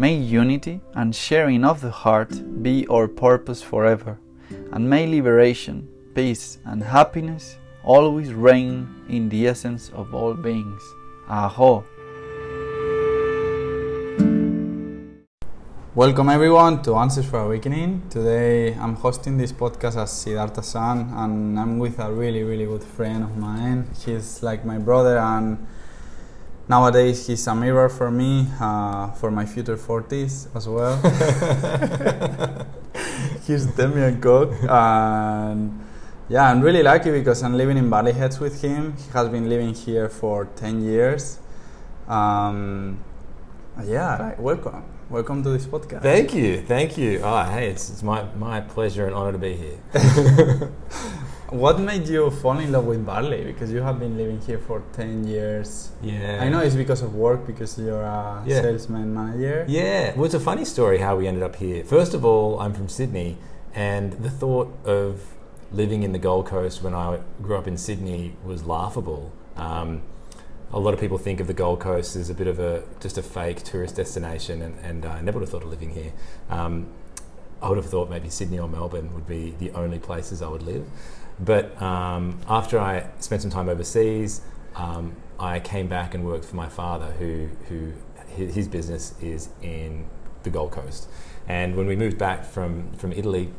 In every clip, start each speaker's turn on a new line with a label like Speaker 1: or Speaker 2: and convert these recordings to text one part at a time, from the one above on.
Speaker 1: May unity and sharing of the heart be our purpose forever, and may liberation, peace, and happiness always reign in the essence of all beings. Aho! Welcome everyone to Answers for Awakening. Today I'm hosting this podcast as Siddhartha San, and I'm with a really, really good friend of mine. He's like my brother and nowadays he's a mirror for me uh, for my future 40s as well. He's Damien Cooke and yeah i'm really lucky because i'm living in Burleigh Heads with him. He has been living here for 10 years. Um, yeah welcome. Welcome to this podcast.
Speaker 2: Thank you, thank you. Oh, hey, it's, it's my, my pleasure and honor to be here.
Speaker 1: what made you fall in love with Burleigh because you have been living here for 10 years
Speaker 2: Yeah.
Speaker 1: i know it's because of work because you're a
Speaker 2: Yeah.
Speaker 1: salesman manager
Speaker 2: Yeah, well, it's a funny story how we ended up here. First of all, I'm from Sydney, and the thought of living in the Gold Coast when I grew up in Sydney was laughable. Um, a lot of people think of the Gold Coast as a bit of a just a fake tourist destination, and, and I never would have thought of living here. Um, I would have thought maybe Sydney or Melbourne would be the only places I would live. But um, after I spent some time overseas, um, I came back and worked for my father, who, who his, business is in the Gold Coast. And when we moved back from, from Italy,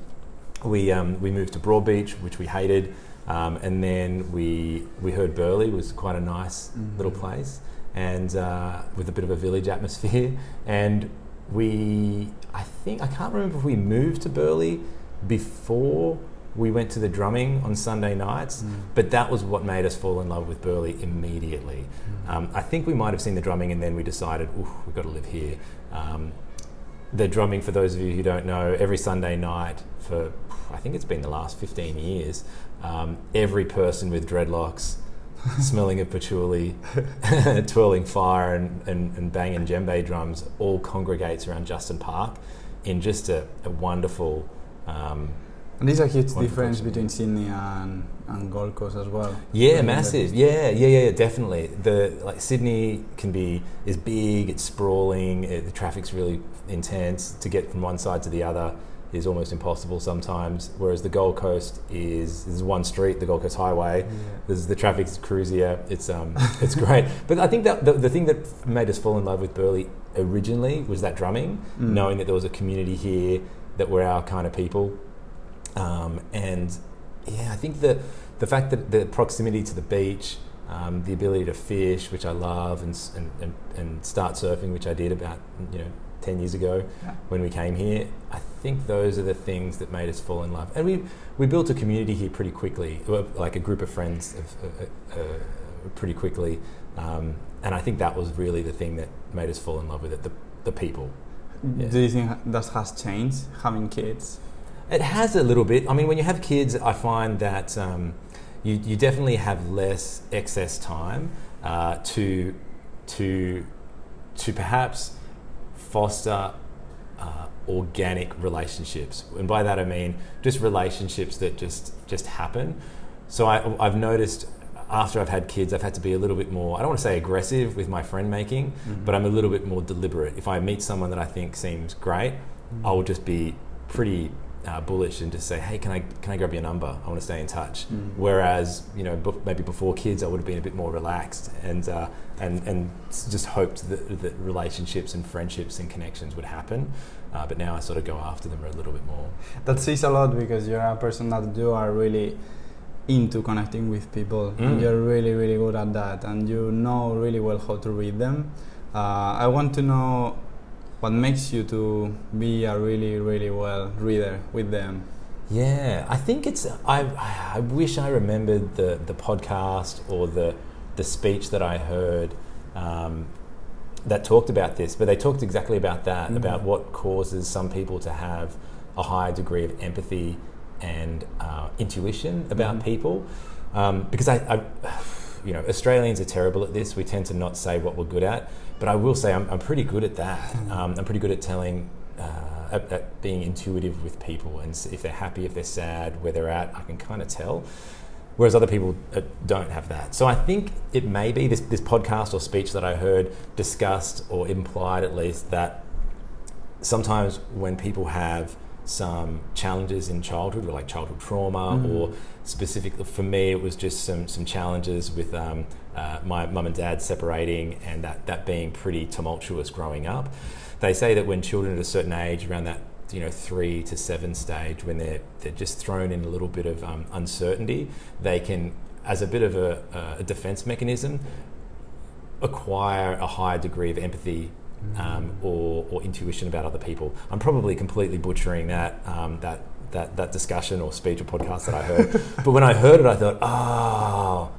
Speaker 2: we, um, we moved to Broadbeach, which we hated. Um, and then we, we heard Burleigh was quite a nice little place and uh, with a bit of a village atmosphere. And we, I think, I can't remember if we moved to Burleigh before we went to the drumming on Sunday nights, but that was what made us fall in love with Burleigh immediately. Um, I think we might have seen the drumming and then we decided, ooh, we've got to live here. Um, the drumming, for those of you who don't know, every Sunday night for I think it's been the last 15 years, um, every person with dreadlocks, smelling of patchouli, twirling fire, and, and, and banging djembe drums all congregates around Justin Park in just a, a wonderful. Um,
Speaker 1: And there's a huge
Speaker 2: Wonderful
Speaker 1: difference between Sydney and, and Gold Coast as well.
Speaker 2: Yeah,
Speaker 1: Like,
Speaker 2: massive. Yeah, yeah, yeah, definitely. The like Sydney can be is big, it's sprawling, it, the traffic's really intense. To get from one side to the other is almost impossible sometimes. Whereas the Gold Coast is there's one street, the Gold Coast Highway. There's the traffic's cruisier. It's um it's great. But I think that the, the thing that made us fall in love with Burleigh originally was that drumming,
Speaker 1: Mm.
Speaker 2: knowing that there was a community here that we're our kind of people. Um, and yeah, I think that the fact that the proximity to the beach, um, the ability to fish, which I love, and, and, and, and start surfing, which I did about you know ten years ago
Speaker 1: Yeah.
Speaker 2: when we came here. I think those are the things that made us fall in love, and we we built a community here pretty quickly, like a group of friends, of, uh, uh, pretty quickly. Um, and I think that was really the thing that made us fall in love with it, the, the people. Yeah.
Speaker 1: Do you think that has changed having kids?
Speaker 2: It has a little bit. I mean, when you have kids, I find that um, you, you definitely have less excess time uh, to to to perhaps foster uh, organic relationships, and by that I mean just relationships that just just happen. So I, I've noticed after I've had kids, I've had to be a little bit more. I don't want to say aggressive with my friend making, but I'm a little bit more deliberate. If I meet someone that I think seems great, I will just be pretty uh, bullish and just say, "Hey, can I can I grab your number? I want to stay in touch."
Speaker 1: Mm.
Speaker 2: Whereas you know b- maybe before kids, I would have been a bit more relaxed and uh, and and just hoped that, that relationships and friendships and connections would happen. Uh, but now I sort of go after them a little bit more.
Speaker 1: That says a lot because you're a person that you are really into connecting with people and
Speaker 2: Mm.
Speaker 1: you're really really good at that and you know really well how to read them uh, i want to know what makes you to be a really really well reader with them
Speaker 2: Yeah, I think it's. I I wish I remembered the the podcast or the the speech that I heard um, that talked about this, but they talked exactly about that
Speaker 1: Mhm.
Speaker 2: about what causes some people to have a higher degree of empathy and uh, intuition about
Speaker 1: Mhm.
Speaker 2: people. Um, because I, I, you know, Australians are terrible at this. We tend to not say what we're good at, but I will say I'm, I'm pretty good at that. Um, I'm pretty good at telling, uh, at, at being intuitive with people, and if they're happy, if they're sad, where they're at, I can kind of tell. Whereas other people uh, don't have that. So I think it may be this, this podcast or speech that I heard discussed or implied at least that sometimes when people have some challenges in childhood, or like childhood trauma,
Speaker 1: Mhm.
Speaker 2: or specifically for me, it was just some some challenges with um, uh, my mum and dad separating, and that that being pretty tumultuous growing up. They say that when children at a certain age, around that you know three to seven stage, when they're they're just thrown in a little bit of um, uncertainty, they can, as a bit of a, a defense mechanism, acquire a higher degree of empathy um, or, or intuition about other people. I'm probably completely butchering that um, that that that discussion or speech or podcast that I heard. but when I heard it, I thought, oh,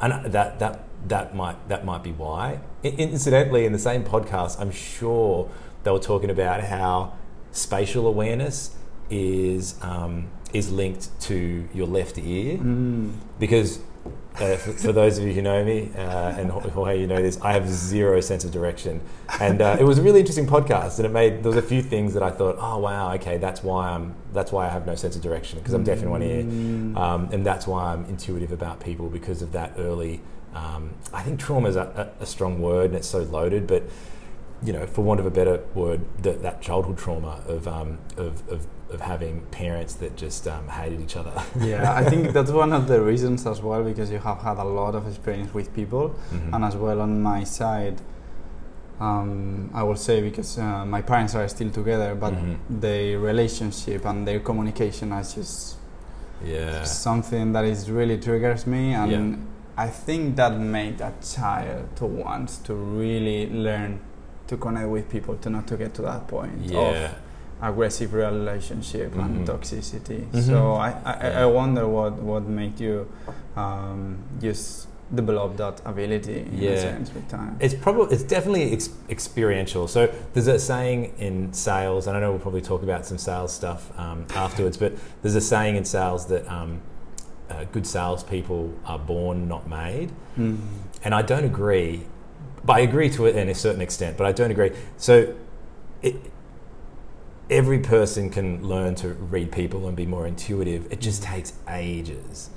Speaker 2: and that that that might that might be why. Incidentally, in the same podcast, I'm sure they were talking about how spatial awareness is um, is linked to your left ear
Speaker 1: mm.
Speaker 2: because uh, for, for those of you who know me uh, and Jorge, you know this, I have zero sense of direction, and uh, it was a really interesting podcast. And it made there was a few things that I thought, oh wow, okay, that's why I'm that's why I have no sense of direction because I'm deaf in one ear,
Speaker 1: Mm.
Speaker 2: um, and that's why I'm intuitive about people because of that early. Um, I think trauma is a, a, a strong word and it's so loaded, but you know, for want of a better word, that, that childhood trauma of, um, of, of, of having parents that just um, hated each other.
Speaker 1: yeah i think that's one of the reasons as well because you have had a lot of experience with people
Speaker 2: Mhm.
Speaker 1: and as well on my side um, i will say because uh, my parents are still together but
Speaker 2: Mhm.
Speaker 1: their relationship and their communication is just
Speaker 2: yeah.
Speaker 1: something that is really triggers me and
Speaker 2: Yeah.
Speaker 1: i think that made a child to want to really learn to connect with people to not to get to that point
Speaker 2: Yeah.
Speaker 1: of aggressive relationship and
Speaker 2: Mhm.
Speaker 1: toxicity
Speaker 2: Mhm.
Speaker 1: so I, I, I wonder what what made you um, just develop that ability in
Speaker 2: Yeah.
Speaker 1: a sense with time
Speaker 2: It's probably it's definitely ex- experiential. So there's a saying in sales, and I know we'll probably talk about some sales stuff um, afterwards. But there's a saying in sales that um, uh, good salespeople are born, not made.
Speaker 1: Mhm.
Speaker 2: And I don't agree, but I agree to it in a certain extent. But I don't agree. So it, every person can learn to read people and be more intuitive. It just takes ages.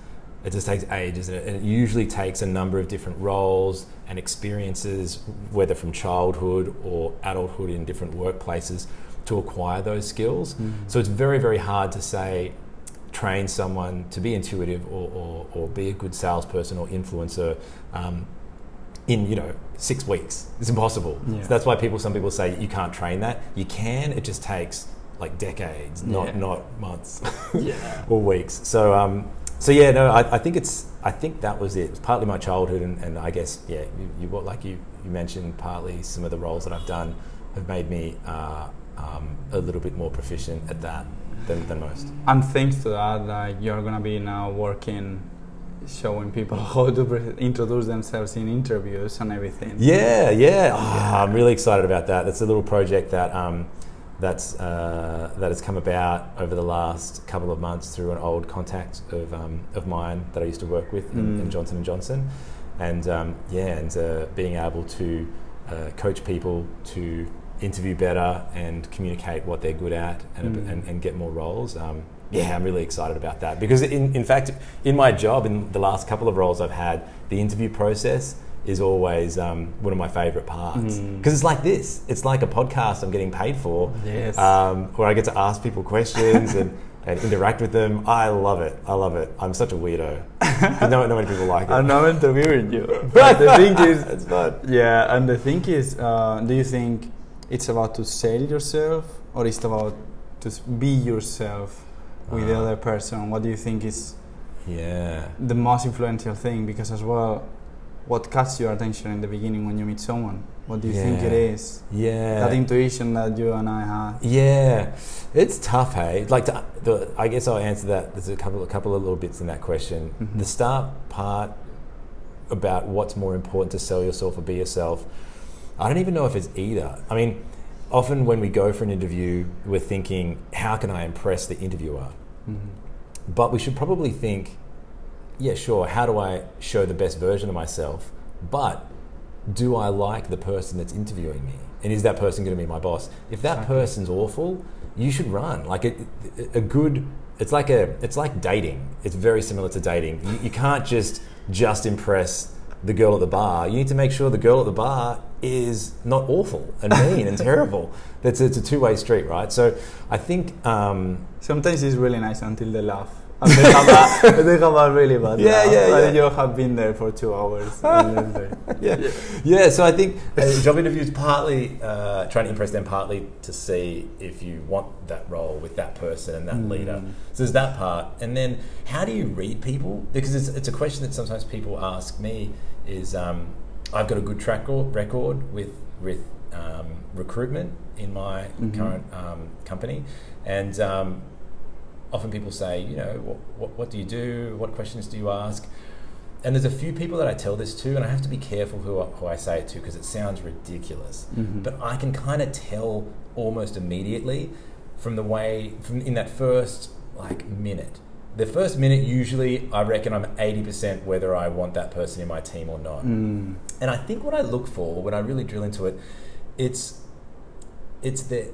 Speaker 2: It just takes ages, and it, usually takes a number of different roles and experiences, whether from childhood or adulthood in different workplaces, to acquire those skills.
Speaker 1: Mhm.
Speaker 2: So it's very, very hard to say train someone to be intuitive or, or, or be a good salesperson or influencer um, in you know six weeks. It's impossible.
Speaker 1: Yeah.
Speaker 2: So that's why people, some people say you can't train that. You can. It just takes like decades, not
Speaker 1: Yeah.
Speaker 2: not months
Speaker 1: Yeah.
Speaker 2: or weeks. So um, so yeah, no, I, I think it's I think that was it. It's partly my childhood, and, and I guess yeah, you, you what like you you mentioned partly some of the roles that I've done have made me uh, um, a little bit more proficient at that than, than most.
Speaker 1: And thanks to that, like you're gonna be now working, showing people how to introduce themselves in interviews and everything.
Speaker 2: Yeah, yeah. Ah, I'm really excited about that. That's a little project that um, that's uh, that has come about over the last couple of months through an old contact of um, of mine that I used to work with in,
Speaker 1: Mm.
Speaker 2: in Johnson and Johnson, and um, yeah, and uh, being able to uh, coach people to interview better and communicate what they're good at and,
Speaker 1: Mm.
Speaker 2: and, and get more roles. Um, yeah, I'm really excited about that because, in, in fact, in my job, in the last couple of roles I've had, the interview process is always um, one of my favourite parts
Speaker 1: Mm.
Speaker 2: because it's like this. It's like a podcast I'm getting paid for,
Speaker 1: Yes.
Speaker 2: um, where I get to ask people questions and, and interact with them. I love it. I love it. I'm such a weirdo. No, not many people like it.
Speaker 1: I'm not interviewing you. But the thing is,
Speaker 2: it's fun.
Speaker 1: yeah, and the thing is, uh, do you think it's about to sell yourself or it's about to be yourself with the
Speaker 2: Ah.
Speaker 1: other person? What do you think is
Speaker 2: Yeah.
Speaker 1: the most influential thing? Because as well, what catches your attention in the beginning when you meet someone? What do you think it is?
Speaker 2: Yeah.
Speaker 1: That intuition that you and I had.
Speaker 2: Yeah, it's tough, hey. Like, to, the, I guess I'll answer that. There's a couple, a couple of little bits in that question.
Speaker 1: Mhm.
Speaker 2: The start part about what's more important to sell yourself or be yourself. I don't even know if it's either. I mean, often when we go for an interview, we're thinking, how can I impress the interviewer?
Speaker 1: Mhm.
Speaker 2: But we should probably think, yeah, sure, how do I show the best version of myself? But do I like the person that's interviewing me? And is that person going to be my boss? If that
Speaker 1: Exactly.
Speaker 2: person's awful, you should run. Like a, a good, it's like a, it's like dating. It's very similar to dating. You, you can't just just impress the girl at the bar. You need to make sure the girl at the bar is not awful and mean and terrible. That's it's a two way street, right? So I think. Um,
Speaker 1: Sometimes it's really nice until they laugh. And they have a, they have a really bad
Speaker 2: Yeah,
Speaker 1: laugh.
Speaker 2: yeah,
Speaker 1: And
Speaker 2: yeah.
Speaker 1: you have been there for two hours. and then they-
Speaker 2: yeah. yeah, So I think uh, job interviews partly uh, trying to impress them, partly to see if you want that role with that person and that
Speaker 1: Mm.
Speaker 2: leader. So there's that part, and then how do you read people? Because it's, it's a question that sometimes people ask me. Is um, I've got a good track record with with um, recruitment in my
Speaker 1: Mhm.
Speaker 2: current um, company, and um, often people say, you know, what, what, what do you do? What questions do you ask? And there's a few people that I tell this to, and I have to be careful who I, who I say it to because it sounds ridiculous.
Speaker 1: Mhm.
Speaker 2: But I can kind of tell almost immediately from the way, from in that first like minute. The first minute, usually, I reckon I'm 80% whether I want that person in my team or not.
Speaker 1: Mm.
Speaker 2: And I think what I look for when I really drill into it, it's it's the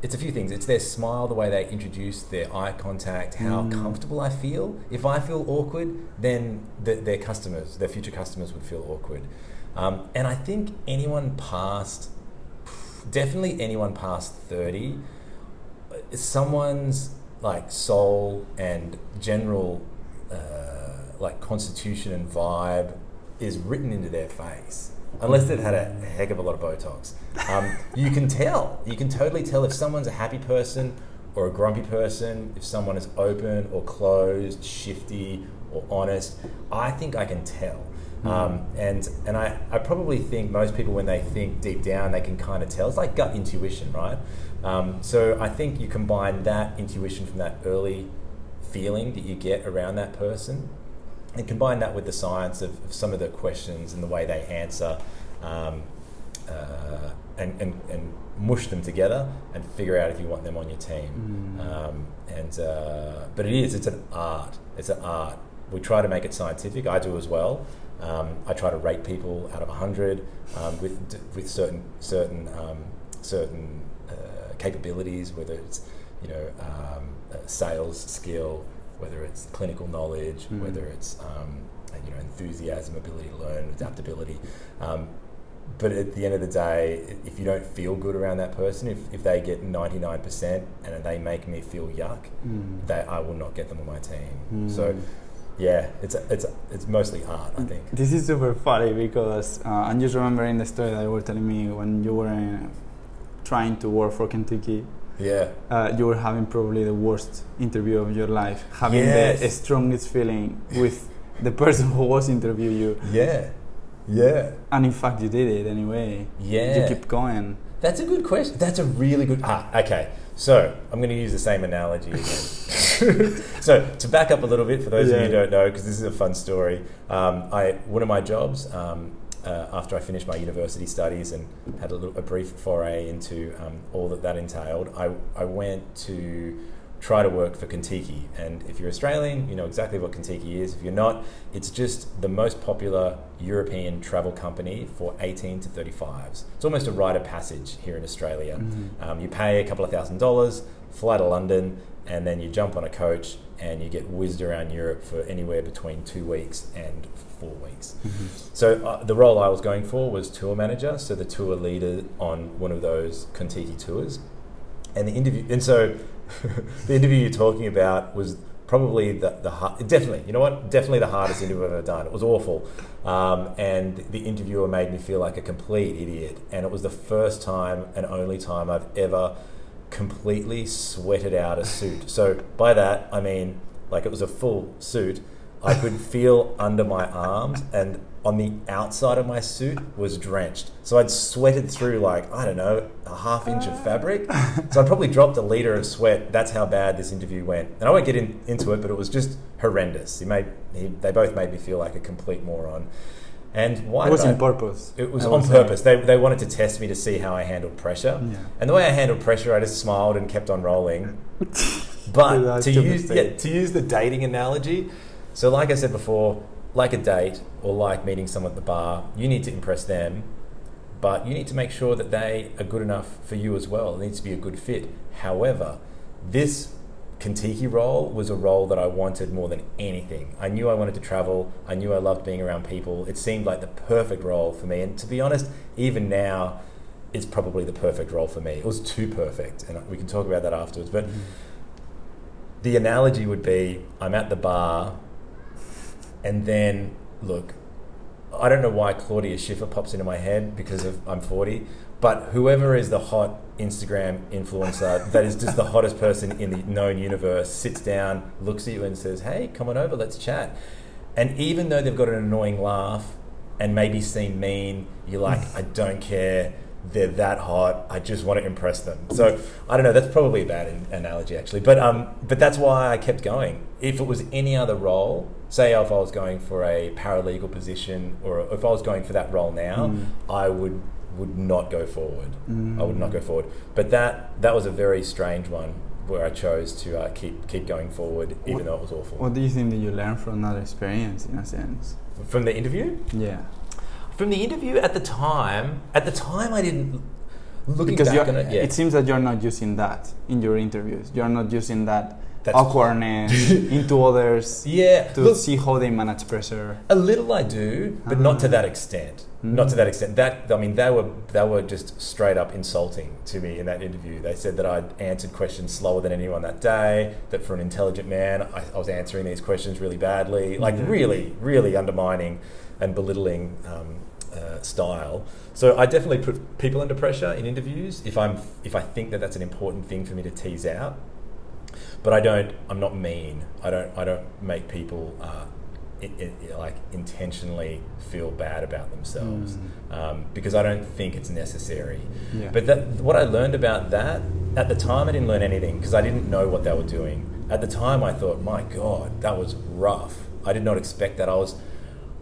Speaker 2: it's a few things. It's their smile, the way they introduce their eye contact, how
Speaker 1: Mm.
Speaker 2: comfortable I feel. If I feel awkward, then the, their customers, their future customers, would feel awkward. Um, and I think anyone past, definitely anyone past thirty, uh, someone's like soul and general uh, like constitution and vibe is written into their face unless they've had a heck of a lot of botox. Um, you can tell. You can totally tell if someone's a happy person or a grumpy person if someone is open or closed shifty or honest. I think i can tell. Um, and and I, I probably think most people when they think deep down they can kind of tell. It's like gut intuition right um, so I think you combine that intuition from that early feeling that you get around that person and combine that with the science of, of some of the questions and the way they answer um, uh, and, and, and mush them together and figure out if you want them on your team.
Speaker 1: Mm.
Speaker 2: Um, and uh, but it is it's an art. It's an art. We try to make it scientific. I do as well. Um, I try to rate people out of hundred um, with with certain certain um, certain capabilities, whether it's you know um, uh, sales skill, whether it's clinical knowledge,
Speaker 1: Mm.
Speaker 2: whether it's um, you know enthusiasm, ability to learn, adaptability. Um, but at the end of the day, if you don't feel good around that person, if, if they get 99% and they make me feel yuck,
Speaker 1: Mm.
Speaker 2: that I will not get them on my team.
Speaker 1: Mm.
Speaker 2: So, yeah, it's it's it's mostly art, I think.
Speaker 1: This is super funny because uh, I'm just remembering the story that you were telling me when you were uh, trying to work for Contiki.
Speaker 2: Yeah.
Speaker 1: uh, you were having probably the worst interview of your life, having
Speaker 2: Yes.
Speaker 1: the strongest feeling with the person who was interviewing you,
Speaker 2: Yeah. Yeah.
Speaker 1: and in fact you did it anyway.
Speaker 2: Yeah.
Speaker 1: You keep going.
Speaker 2: That's a good question. That's a really good. Ah, okay. So I'm going to use the same analogy again. so to back up a little bit for those of you who don't know, because this is a fun story. Um, I one of my jobs um, uh, after I finished my university studies and had a, little, a brief foray into um, all that that entailed, I, I went to try to work for Contiki. And if you're Australian, you know exactly what Contiki is. If you're not, it's just the most popular European travel company for 18 to 35s. It's almost a rite of passage here in Australia.
Speaker 1: Mhm.
Speaker 2: Um, you pay a couple of thousand dollars, fly to London, and then you jump on a coach and you get whizzed around Europe for anywhere between two weeks and four weeks. So uh, the role I was going for was tour manager, so the tour leader on one of those Contiki tours. And the interview, and so the interview you're talking about was probably the, the hard, definitely, you know what, definitely the hardest interview I've ever done. It was awful. Um, and the interviewer made me feel like a complete idiot. And it was the first time and only time I've ever completely sweated out a suit. So by that, I mean, like it was a full suit. I could feel under my arms and on the outside of my suit was drenched. So I'd sweated through like, I don't know, a half inch of fabric. So I probably dropped a litre of sweat. That's how bad this interview went. And I won't get in, into it, but it was just horrendous. He made, he, they both made me feel like a complete moron. And why
Speaker 1: It was on purpose.
Speaker 2: it was
Speaker 1: I
Speaker 2: on purpose. They, they wanted to test me to see how I handled pressure.
Speaker 1: Yeah.
Speaker 2: And the way I handled pressure, I just smiled and kept on rolling. But to use, yeah, to use the dating analogy, so like I said before, like a date or like meeting someone at the bar, you need to impress them, but you need to make sure that they are good enough for you as well. It needs to be a good fit. However, this Contiki role was a role that I wanted more than anything. I knew I wanted to travel. I knew I loved being around people. It seemed like the perfect role for me. And to be honest, even now, it's probably the perfect role for me. It was too perfect, and we can talk about that afterwards. But mm-hmm. the analogy would be I'm at the bar, and then look, I don't know why Claudia Schiffer pops into my head because of I'm 40, but whoever is the hot Instagram influencer that is just the hottest person in the known universe sits down, looks at you, and says, "Hey, come on over, let's chat." And even though they've got an annoying laugh and maybe seem mean, you're like, I don't care. They're that hot. I just want to impress them. So I don't know. That's probably a bad analogy, actually. But um, but that's why I kept going. If it was any other role, say if I was going for a paralegal position, or if I was going for that role now,
Speaker 1: Mm.
Speaker 2: I would would not go forward.
Speaker 1: Mm.
Speaker 2: I would not go forward. But that that was a very strange one where I chose to uh, keep keep going forward, even
Speaker 1: What-
Speaker 2: though it was awful.
Speaker 1: What do you think that you learned from that experience, in a sense?
Speaker 2: From the interview,
Speaker 1: Yeah.
Speaker 2: from the interview at the time, at the time I didn't. Looking
Speaker 1: because
Speaker 2: back on it, yeah.
Speaker 1: it seems that you're not using that in your interviews. You're not using that
Speaker 2: That's-
Speaker 1: awkwardness into others
Speaker 2: yeah,
Speaker 1: to
Speaker 2: look,
Speaker 1: see how they manage pressure.
Speaker 2: a little I do, but not to that extent. Not to
Speaker 1: Mm.
Speaker 2: that extent. That I mean, they were they were just straight up insulting to me in that interview. They said that I'd answered questions slower than anyone that day. That for an intelligent man, I, I was answering these questions really badly. Like
Speaker 1: Yeah.
Speaker 2: really, really undermining and belittling um, uh, style. So I definitely put people under pressure in interviews if I'm if I think that that's an important thing for me to tease out. But I don't. I'm not mean. I don't. I don't make people. Uh, i i like intentionally feel bad about themselves
Speaker 1: Mm.
Speaker 2: um, because I don't think it's necessary.
Speaker 1: Yeah.
Speaker 2: But that, what I learned about that at the time, I didn't learn anything because I didn't know what they were doing. At the time, I thought, my God, that was rough. I did not expect that. I was,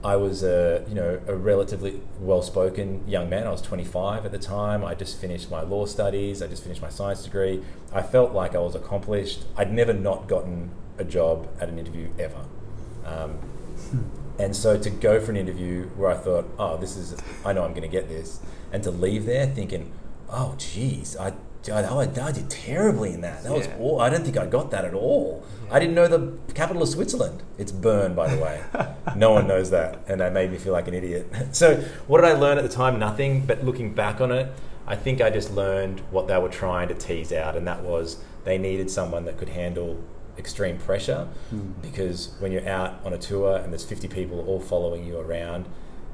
Speaker 2: I was a you know a relatively well-spoken young man. I was 25 at the time. I just finished my law studies. I just finished my science degree. I felt like I was accomplished. I'd never not gotten a job at an interview ever. Um, and so to go for an interview where I thought, oh, this is, I know I'm going to get this, and to leave there thinking, oh, geez, I, I, I did terribly in that. That was all. I don't think I got that at all. I didn't know the capital of Switzerland. It's Bern, by the way. no one knows that, and that made me feel like an idiot. so what did I learn at the time? Nothing. But looking back on it, I think I just learned what they were trying to tease out, and that was they needed someone that could handle extreme pressure
Speaker 1: Mm.
Speaker 2: because when you're out on a tour and there's 50 people all following you around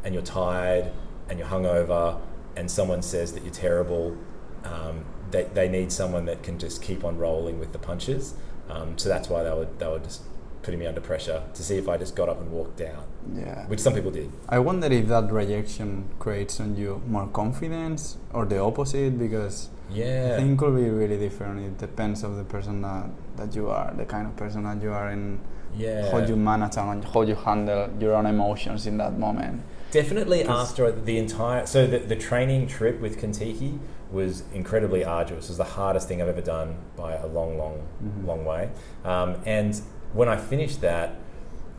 Speaker 2: and you're tired and you're hungover and someone says that you're terrible um, they, they need someone that can just keep on rolling with the punches. Um, so that's why they were they were just putting me under pressure to see if I just got up and walked out,
Speaker 1: Yeah.
Speaker 2: which some people did.
Speaker 1: I wonder if that rejection creates on you more confidence or the opposite because
Speaker 2: Yeah.
Speaker 1: I think it could be really different. It depends of the person that, that you are, the kind of person that you are and
Speaker 2: yeah.
Speaker 1: how you manage and how you handle your own emotions in that moment.
Speaker 2: Definitely after the entire so the, the training trip with Contiki was incredibly arduous. It was the hardest thing I've ever done by a long, long,
Speaker 1: Mhm.
Speaker 2: long way. Um, and when I finished that,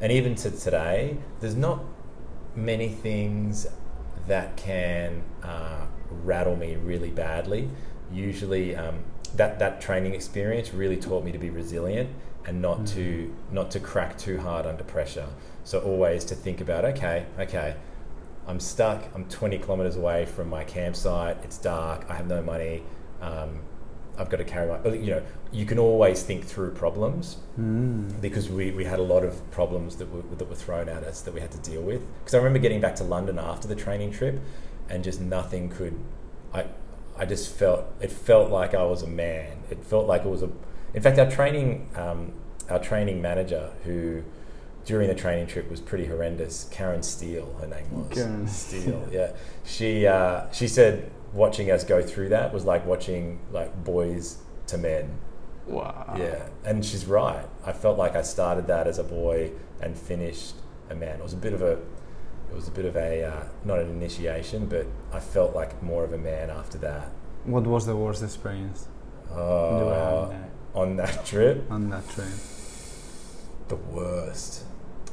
Speaker 2: and even to today, there's not many things that can uh, rattle me really badly. Usually, um, that that training experience really taught me to be resilient and not to not to crack too hard under pressure. So always to think about okay, okay, I'm stuck. I'm 20 kilometers away from my campsite. It's dark. I have no money. Um, I've got to carry my. You know, you can always think through problems
Speaker 1: Mm.
Speaker 2: because we, we had a lot of problems that were, that were thrown at us that we had to deal with. Because I remember getting back to London after the training trip, and just nothing could. I I just felt it felt like I was a man. It felt like it was a. In fact, our training um, our training manager who. During the training trip was pretty horrendous. Karen Steele, her name was
Speaker 1: Karen
Speaker 2: Steele. Yeah, she uh, she said watching us go through that was like watching like boys to men.
Speaker 1: Wow.
Speaker 2: Yeah, and she's right. I felt like I started that as a boy and finished a man. It was a bit of a, it was a bit of a uh, not an initiation, but I felt like more of a man after that.
Speaker 1: What was the worst experience
Speaker 2: Uh, on that trip,
Speaker 1: on that trip?
Speaker 2: the worst.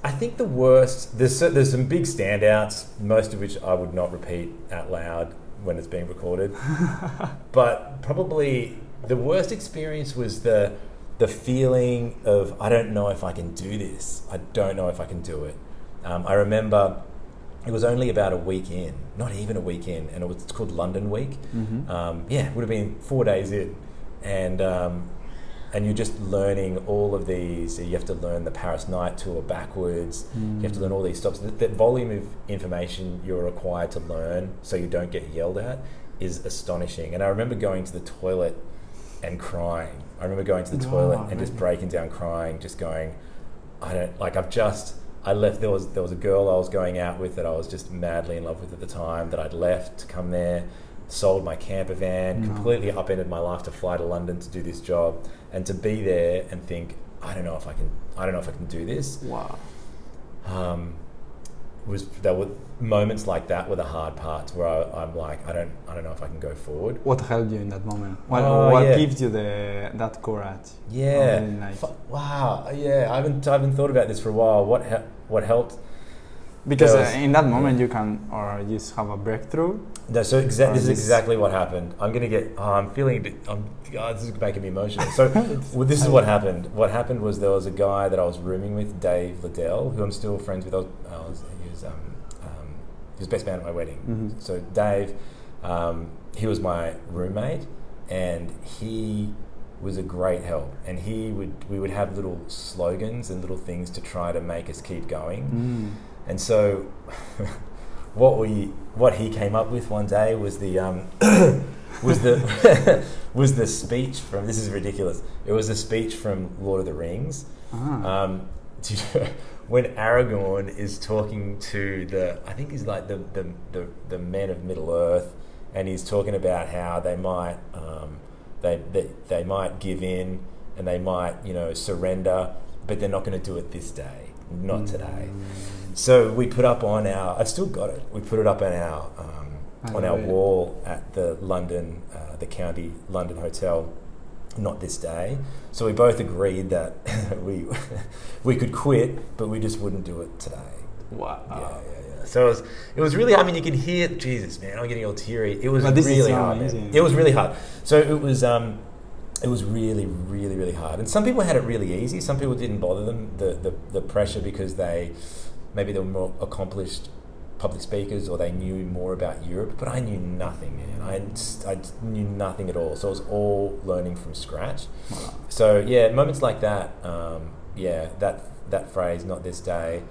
Speaker 2: I think the worst. There's there's some big standouts, most of which I would not repeat out loud when it's being recorded. but probably the worst experience was the the feeling of I don't know if I can do this. I don't know if I can do it. Um, I remember it was only about a week in, not even a week in, and it was it's called London Week.
Speaker 1: Mm-hmm.
Speaker 2: Um, yeah, it would have been four days in, and um, and you're just learning all of these. You have to learn the Paris Night Tour backwards. You have to learn all these stops. That, that volume of information you're required to learn, so you don't get yelled at, is astonishing. And I remember going to the toilet and crying. I remember going to the
Speaker 1: Oh,
Speaker 2: toilet and just breaking down crying, just going, I don't like. I've just. I left. There was there was a girl I was going out with that I was just madly in love with at the time. That I'd left to come there, sold my camper van,
Speaker 1: No.
Speaker 2: completely upended my life to fly to London to do this job, and to be there and think, I don't know if I can. I don't know if I can do this.
Speaker 1: Wow.
Speaker 2: Um, was there were moments like that were the hard parts where I, I'm like, I don't, I don't know if I can go forward.
Speaker 1: What helped you in that moment? What,
Speaker 2: Oh,
Speaker 1: what
Speaker 2: yeah.
Speaker 1: gives you the that courage?
Speaker 2: Yeah.
Speaker 1: Really nice.
Speaker 2: Fu- wow. Yeah. I haven't, I haven't thought about this for a while. What, he- what helped?
Speaker 1: Because uh,
Speaker 2: was-
Speaker 1: in that moment you can or just have a breakthrough.
Speaker 2: No, so exa- this is exactly what happened. I'm gonna get. Oh, I'm feeling a bit. I'm, God, this is making me emotional. So, well, this is what happened. What happened was there was a guy that I was rooming with, Dave Liddell, who I'm still friends with. I was, I was, he was, um, um, he was best man at my wedding.
Speaker 1: Mhm.
Speaker 2: So Dave, um, he was my roommate, and he was a great help. And he would, we would have little slogans and little things to try to make us keep going.
Speaker 1: Mm.
Speaker 2: And so, what we what he came up with one day was the um, was the was the speech from this is ridiculous. It was a speech from Lord of the Rings.
Speaker 1: Ah.
Speaker 2: Um, when Aragorn is talking to the I think he's like the the, the, the men of Middle Earth, and he's talking about how they might um, they, they they might give in and they might you know surrender, but they're not going to do it this day, not today. So we put up on our. I've still got it. We put it up on our um, on our wall at the London, uh, the County London Hotel. Not this day. So we both agreed that we we could quit, but we just wouldn't do it today.
Speaker 1: Wow.
Speaker 2: Yeah, yeah, yeah. So it was, it was really. I mean, you can hear Jesus, man. I'm getting all teary. It was really hard. It was really hard. So it was. Um, it was really, really, really hard. And some people had it really easy. Some people didn't bother them the, the, the pressure because they maybe they were more accomplished public speakers or they knew more about Europe. But I knew nothing, man. I, I knew nothing at all. So it was all learning from scratch.
Speaker 1: Wow.
Speaker 2: So yeah, moments like that, um, yeah, that that phrase, not this day,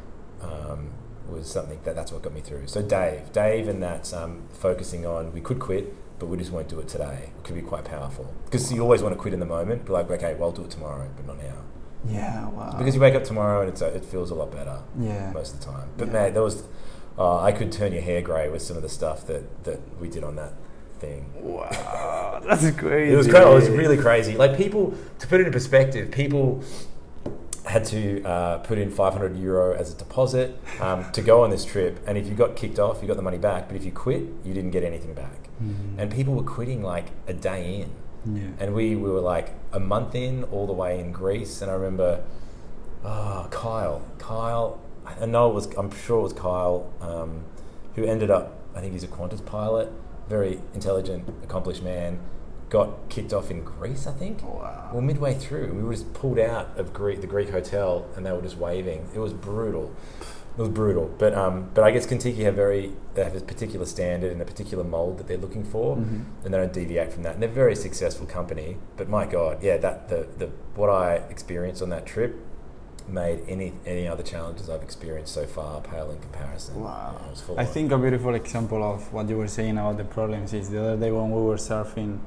Speaker 2: um, was something that that's what got me through. So Dave, Dave, and that um, focusing on we could quit, but we just won't do it today. It could be quite powerful because you always want to quit in the moment, Be like, okay, well, I'll do it tomorrow, but not now.
Speaker 1: Yeah, wow.
Speaker 2: Because you wake up tomorrow and it's a, it feels a lot better
Speaker 1: yeah.
Speaker 2: most of the time. But
Speaker 1: Yeah.
Speaker 2: man, there was uh, I could turn your hair grey with some of the stuff that that we did on that thing.
Speaker 1: Wow, that's crazy.
Speaker 2: It was crazy. It was really crazy. Like people, to put it in perspective, people had to uh, put in 500 euro as a deposit um, to go on this trip. And if you got kicked off, you got the money back. But if you quit, you didn't get anything back.
Speaker 1: Mhm.
Speaker 2: And people were quitting like a day in.
Speaker 1: yeah.
Speaker 2: And we, we were like a month in, all the way in Greece. And I remember, oh, Kyle, Kyle, I know it was, I'm sure it was Kyle, um, who ended up, I think he's a Qantas pilot, very intelligent, accomplished man, got kicked off in Greece, I think.
Speaker 1: Wow.
Speaker 2: Well, midway through, we were just pulled out of Greek, the Greek hotel, and they were just waving. It was brutal. It was brutal, but um, but I guess Contiki have very they have a particular standard and a particular mold that they're looking for,
Speaker 1: Mhm.
Speaker 2: and they don't deviate from that. And they're a very successful company. But my God, yeah, that the, the what I experienced on that trip made any any other challenges I've experienced so far pale in comparison.
Speaker 1: Wow.
Speaker 2: Yeah, was full
Speaker 1: I
Speaker 2: on.
Speaker 1: think a beautiful example of what you were saying about the problems is the other day when we were surfing,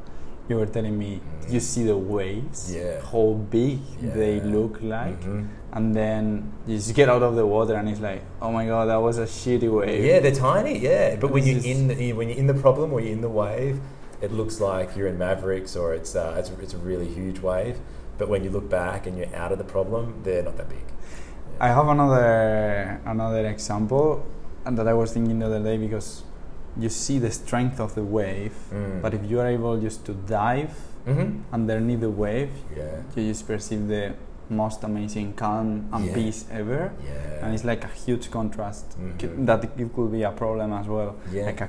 Speaker 1: you were telling me
Speaker 2: Mm.
Speaker 1: you see the waves,
Speaker 2: Yeah.
Speaker 1: how big they look like,
Speaker 2: Mhm.
Speaker 1: And then you just get out of the water and it's like, oh my god, that was a shitty wave.
Speaker 2: Yeah, they're tiny. Yeah, but when you're in the, when you're in the problem or you're in the wave, it looks like you're in Mavericks or it's uh, it's, it's a really huge wave. But when you look back and you're out of the problem, they're not that big.
Speaker 1: I have another another example and that I was thinking the other day because you see the strength of the wave,
Speaker 2: Mm.
Speaker 1: but if you are able just to dive
Speaker 2: hmm
Speaker 1: underneath the wave,
Speaker 2: Yeah.
Speaker 1: you just perceive the most amazing calm and
Speaker 2: Yeah.
Speaker 1: peace ever.
Speaker 2: Yeah.
Speaker 1: And it's like a huge contrast
Speaker 2: Mhm.
Speaker 1: that it could be a problem as well.
Speaker 2: Yeah.
Speaker 1: Like a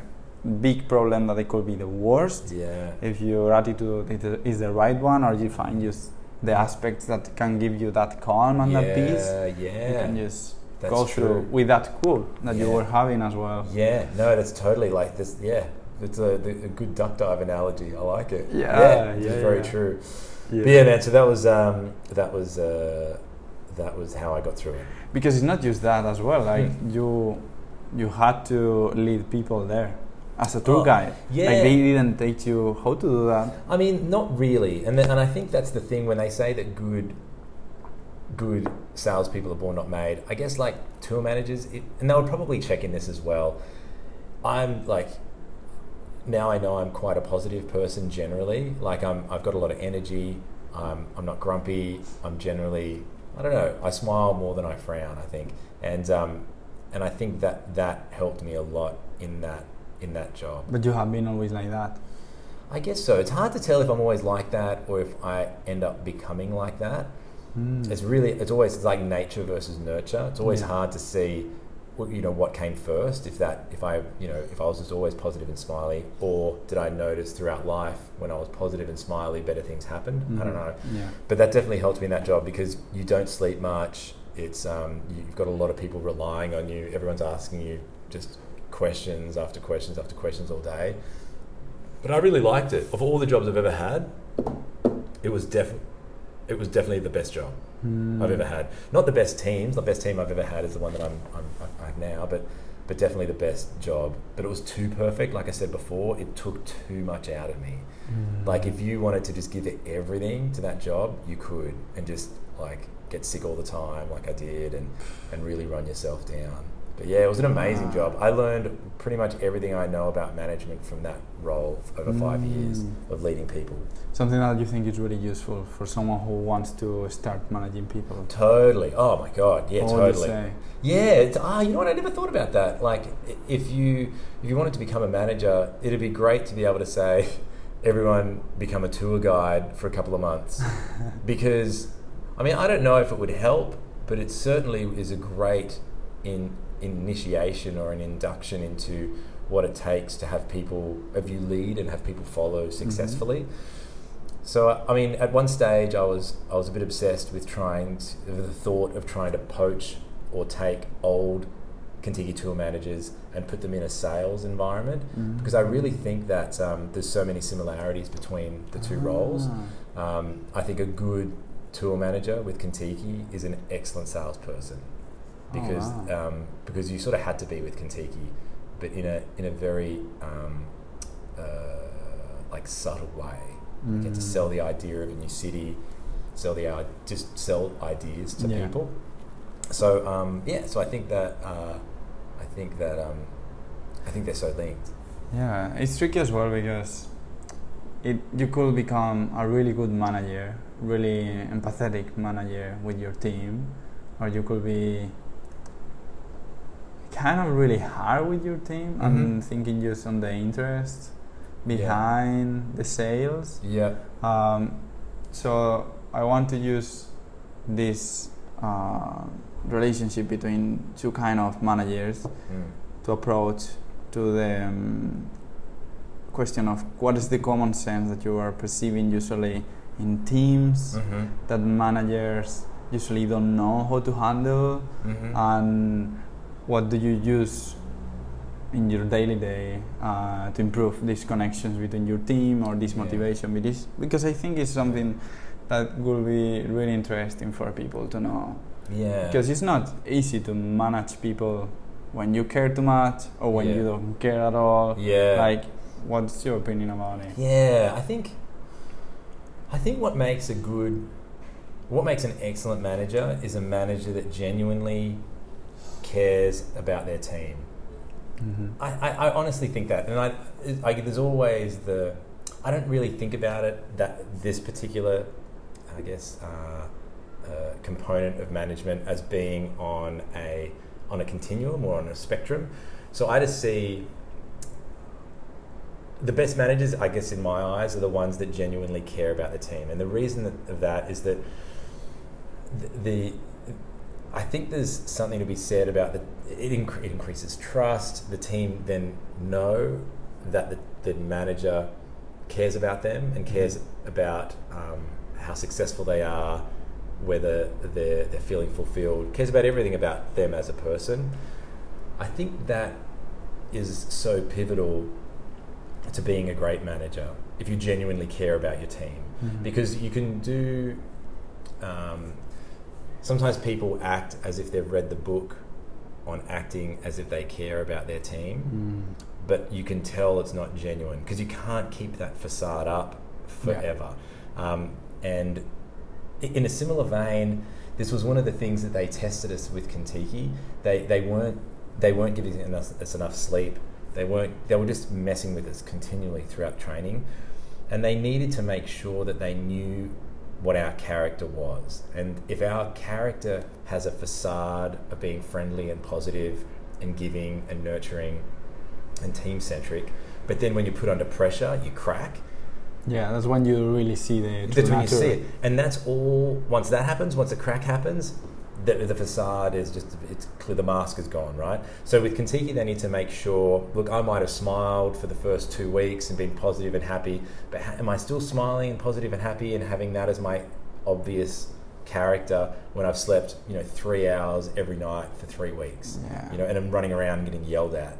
Speaker 1: big problem that it could be the worst
Speaker 2: yeah.
Speaker 1: if your attitude is the- right one or you find just the aspects that can give you that calm and that peace.
Speaker 2: Yeah.
Speaker 1: You can just
Speaker 2: That's
Speaker 1: go
Speaker 2: true.
Speaker 1: through with that cool that you
Speaker 2: Yeah.
Speaker 1: were having as well.
Speaker 2: Yeah. No, that's totally like this. Yeah. It's a, a good duck dive analogy. I like it.
Speaker 1: Yeah,
Speaker 2: it's
Speaker 1: yeah,
Speaker 2: very
Speaker 1: yeah.
Speaker 2: But yeah, man. So that was um, that was uh, that was how I got through it.
Speaker 1: Because it's not just that as well. Like
Speaker 2: Hmm.
Speaker 1: you, you had to lead people there as a tour
Speaker 2: Oh,
Speaker 1: guide.
Speaker 2: yeah.
Speaker 1: Like they didn't teach you how to do that.
Speaker 2: I mean, not really, and and I think that's the thing when they say that good, good salespeople are born not made. I guess like tour managers, it, and they would probably check in this as well. I'm like, now I know I'm quite a positive person generally. Like I'm, I've got a lot of energy. I'm, I'm not grumpy. I'm generally, I don't know. I smile more than I frown. I think, and um, and I think that that helped me a lot in that in that job.
Speaker 1: But you have been always like that.
Speaker 2: I guess so. It's hard to tell if I'm always like that or if I end up becoming like that.
Speaker 1: Mm.
Speaker 2: It's really, it's always it's like nature versus nurture. It's always
Speaker 1: Yeah.
Speaker 2: hard to see, you know, what came first. If that, if I, you know, if I was just always positive and smiley, or did I notice throughout life when I was positive and smiley, better things happened? I don't
Speaker 1: Mhm.
Speaker 2: know.
Speaker 1: Yeah.
Speaker 2: But that definitely helped me in that job because you don't sleep much. It's um, you've got a lot of people relying on you. Everyone's asking you just questions after questions after questions all day. But I really liked it. Of all the jobs I've ever had, it was definitely it was definitely the best job
Speaker 1: Mm.
Speaker 2: I've ever had. Not the best teams. The best team I've ever had is the one that I'm, I'm I have now, but but definitely the best job. But it was too perfect. Like I said before, it took too much out of me.
Speaker 1: Mm.
Speaker 2: Like if you wanted to just give it everything to that job, you could, and just like get sick all the time, like I did, and and really run yourself down. But yeah, it was an amazing
Speaker 1: Wow.
Speaker 2: job. I learned pretty much everything I know about management from that role over five years
Speaker 1: Mm.
Speaker 2: of leading people.
Speaker 1: Something that you think is really useful for someone who wants to start managing people.
Speaker 2: Totally. Oh my god. Yeah,
Speaker 1: What
Speaker 2: totally.
Speaker 1: say?
Speaker 2: Yeah. It's, ah, you know what? I never thought about that. Like, if you if you wanted to become a manager, it'd be great to be able to say, everyone become a tour guide for a couple of months, because, I mean, I don't know if it would help, but it certainly is a great in initiation or an induction into what it takes to have people, have you lead and have people follow successfully. So I mean, at one stage, I was I was a bit obsessed with trying to, with the thought of trying to poach or take old Contiki tour managers and put them in a sales environment
Speaker 1: Mm.
Speaker 2: because I really think that um, there's so many similarities between the two roles.
Speaker 1: Ah.
Speaker 2: Um, I think a good tour manager with Contiki is an excellent salesperson
Speaker 1: Oh,
Speaker 2: because
Speaker 1: wow.
Speaker 2: um, because you sort of had to be with Contiki, but in a in a very um, uh, like subtle way. You get to sell the idea of a new city, sell the just sell ideas to
Speaker 1: Yeah.
Speaker 2: people. So um, yeah, so I think that uh, I think that um, I think they're so linked.
Speaker 1: Yeah, it's tricky as well because it you could become a really good manager, really empathetic manager with your team, or you could be kind of really hard with your team and
Speaker 2: Mhm.
Speaker 1: thinking just on the interest behind the sales.
Speaker 2: Yeah.
Speaker 1: Um, so I want to use this uh, relationship between two kind of managers
Speaker 2: Mm.
Speaker 1: to approach to the um, question of what is the common sense that you are perceiving usually in teams
Speaker 2: Mm-hmm.
Speaker 1: that managers usually don't know how to handle
Speaker 2: Mm-hmm.
Speaker 1: and what do you use in your daily day uh, to improve these connections between your team or this
Speaker 2: Yeah.
Speaker 1: motivation with this because i think it's something that will be really interesting for people to know
Speaker 2: yeah.
Speaker 1: because it's not easy to manage people when you care too much or when
Speaker 2: Yeah.
Speaker 1: you don't care at all
Speaker 2: yeah.
Speaker 1: like what's your opinion about it
Speaker 2: Yeah, I think I think what makes a good what makes an excellent manager is a manager that genuinely cares about their team.
Speaker 1: mm-hmm.
Speaker 2: I, I, I honestly think that, and I, I there's always the I don't really think about it that this particular I guess uh, uh, component of management as being on a on a continuum or on a spectrum. So I just see the best managers, I guess, in my eyes, are the ones that genuinely care about the team, and the reason of that is that the, the I think there's something to be said about that. It, incre- it increases trust. The team then know that the, the manager cares about them and cares about um, how successful they are, whether they're, they're feeling fulfilled, cares about everything about them as a person. I think that is so pivotal to being a great manager if you genuinely care about your team
Speaker 1: Mhm.
Speaker 2: because you can do um, sometimes people act as if they've read the book on acting as if they care about their team
Speaker 1: Mm.
Speaker 2: but you can tell it's not genuine because you can't keep that facade up forever. Um, and in a similar vein this was one of the things that they tested us with Contiki. They, they weren't they weren't giving us, us enough sleep. They weren't they were just messing with us continually throughout training. And they needed to make sure that they knew what our character was. And if our character has a facade of being friendly and positive and giving and nurturing and team centric, but then when you put under pressure, you crack,
Speaker 1: yeah that's when you really see the
Speaker 2: that's when you see it. And that's all, once that happens, once the crack happens, the, the facade is just, it's clear, the mask is gone, right? So with Contiki, they need to make sure, look, I might have smiled for the first two weeks and been positive and happy, but ha- am I still smiling and positive and happy and having that as my obvious character when I've slept, you know, three hours every night for three weeks?
Speaker 1: Yeah.
Speaker 2: You know, and I'm running around getting yelled at.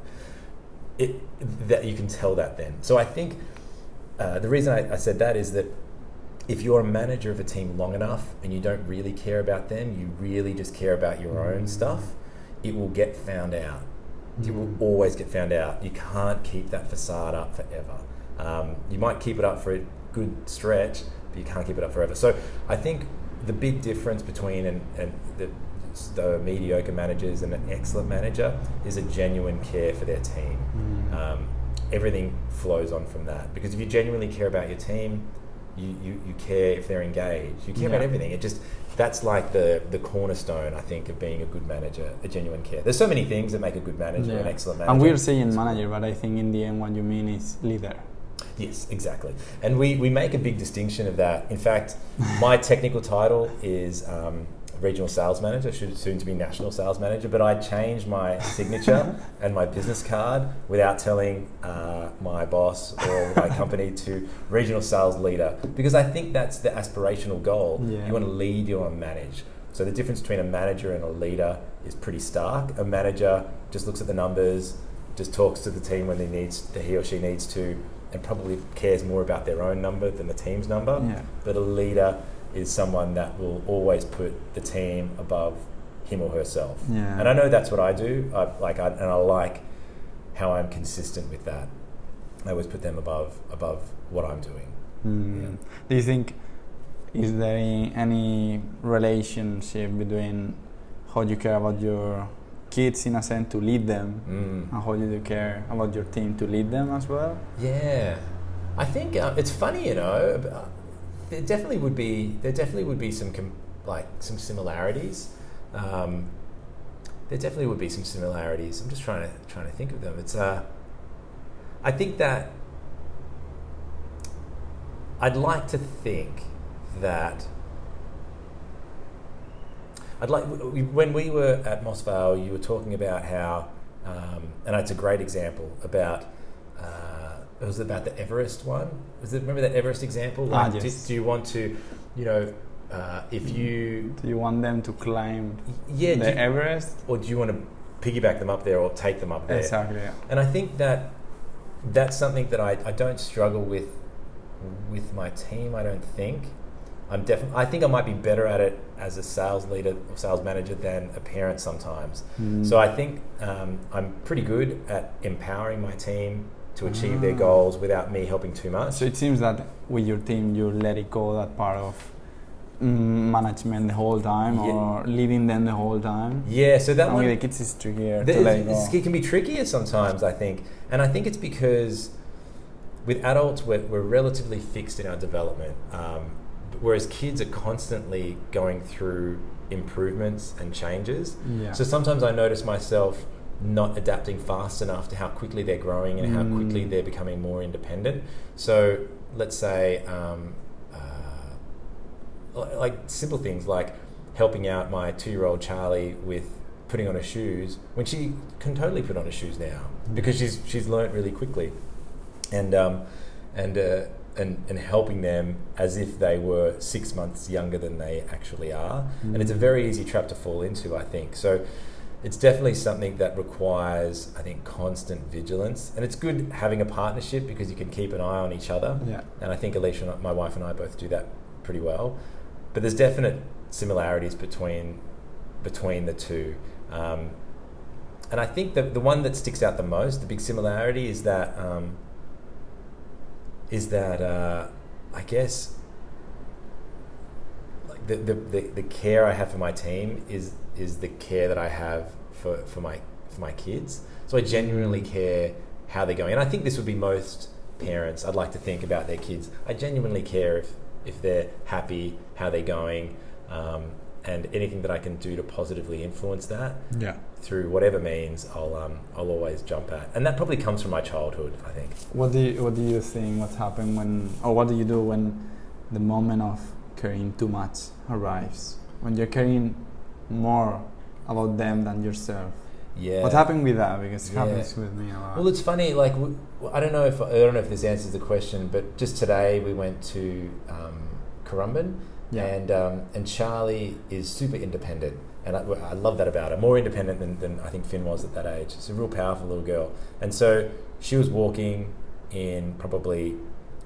Speaker 2: It, that you can tell that then. So I think uh, the reason I, I said that is that if you're a manager of a team long enough and you don't really care about them, you really just care about your own
Speaker 1: Mm.
Speaker 2: stuff, it will get found out. It will
Speaker 1: Mm.
Speaker 2: always get found out. You can't keep that facade up forever. Um, you might keep it up for a good stretch, but you can't keep it up forever. So I think the big difference between an, an, the, the mediocre managers and an excellent manager is a genuine care for their team.
Speaker 1: Mm.
Speaker 2: Um, everything flows on from that because if you genuinely care about your team, you, you, you care if they're engaged. You care about everything. It just that's like the the cornerstone, I think, of being a good manager, a genuine care. There's so many things that make a good manager
Speaker 1: Yeah.
Speaker 2: an excellent manager.
Speaker 1: and we're saying manager but i think in the end what you mean is leader
Speaker 2: Yes, exactly. And we, we make a big distinction of that. In fact, my technical title is um, regional sales manager, should soon to be national sales manager, but I changed my signature and my business card without telling uh, my boss or my company to regional sales leader because I think that's the aspirational goal.
Speaker 1: Yeah.
Speaker 2: You want to lead, you want to manage. So the difference between a manager and a leader is pretty stark. A manager just looks at the numbers, just talks to the team when he needs, he or she needs to, and probably cares more about their own number than the team's number.
Speaker 1: yeah
Speaker 2: But a leader is someone that will always put the team above him or herself.
Speaker 1: yeah
Speaker 2: And I know that's what I do. I like, I, and I like how I'm consistent with that. I always put them above above what I'm doing.
Speaker 1: Mm.
Speaker 2: Yeah.
Speaker 1: Do you think is there any, relationship between how you care about your kids in a sense to lead them
Speaker 2: Mm.
Speaker 1: and how you do care about your team to lead them as well?
Speaker 2: Yeah, I think uh, it's funny, you know. There definitely would be there definitely would be some com- like some similarities. Um, there definitely would be some similarities. I'm just trying to trying to think of them. It's uh, I think that I'd like to think that I'd like when we were at Mossvale, you were talking about how, um, and it's a great example about. Uh, it was about the Everest one. Was it remember that Everest example?
Speaker 1: Ah,
Speaker 2: Like,
Speaker 1: yes.
Speaker 2: do, do you want to, you know, uh, if you,
Speaker 1: Do you want them to climb
Speaker 2: yeah,
Speaker 1: the
Speaker 2: you-
Speaker 1: Everest?
Speaker 2: or do you want to piggyback them up there or take them up there?
Speaker 1: Exactly. yeah.
Speaker 2: And I think that that's something that I, I don't struggle with with my team. I don't think I'm definitely. I think I might be better at it as a sales leader or sales manager than a parent sometimes.
Speaker 1: Mm.
Speaker 2: So I think um, I'm pretty good at empowering my team to achieve their goals without me helping too much.
Speaker 1: So it seems that with your team, you let it go that part of mm, management the whole time
Speaker 2: Yeah.
Speaker 1: or leading them the whole time.
Speaker 2: yeah, so that
Speaker 1: and
Speaker 2: one
Speaker 1: with the kids is trickier
Speaker 2: The-
Speaker 1: to let it go.
Speaker 2: it can be trickier sometimes, I think. And I think it's because with adults, we're, we're relatively fixed in our development, um, whereas kids are constantly going through improvements and changes.
Speaker 1: Yeah.
Speaker 2: So sometimes I notice myself not adapting fast enough to how quickly they're growing and how quickly
Speaker 1: Mm.
Speaker 2: they're becoming more independent. So let's say, um, uh, like simple things like helping out my two-year-old Charlie with putting on her shoes when she can totally put on her shoes now because she's she's learnt really quickly, and um, and uh, and and helping them as if they were six months younger than they actually are, and it's a
Speaker 1: Mm.
Speaker 2: very easy trap to fall into, I think. So it's definitely something that requires, I think, constant vigilance. And it's good having a partnership because you can keep an eye on each other.
Speaker 1: yeah.
Speaker 2: And I think Alicia, and my wife, and I both do that pretty well. But there's definite similarities between between the two. Um, and I think the the one that sticks out the most, the big similarity, is that um, is that uh, I guess like the, the, the, the care I have for my team is is the care that I have for, for my for my kids. So I genuinely care how they're going, and I think this would be most parents. I'd like to think about their kids. I genuinely care if if they're happy, how they're going, um, and anything that I can do to positively influence that
Speaker 1: Yeah.
Speaker 2: through whatever means, I'll um, I'll always jump at, and that probably comes from my childhood. I think.
Speaker 1: What do you, what do you think? What's happened when, or what do you do when the moment of caring too much arrives? When you're caring more about them than yourself.
Speaker 2: Yeah.
Speaker 1: What happened with that? Because it
Speaker 2: Yeah.
Speaker 1: happens with me a lot.
Speaker 2: Well, it's funny. Like I don't know if I don't know if this answers the question, but just today we went to um, Currumbin,
Speaker 1: yeah.
Speaker 2: and um, and Charlie is super independent, and I, I love that about her. More independent than, than I think Finn was at that age. She's a real powerful little girl, and so she was walking in probably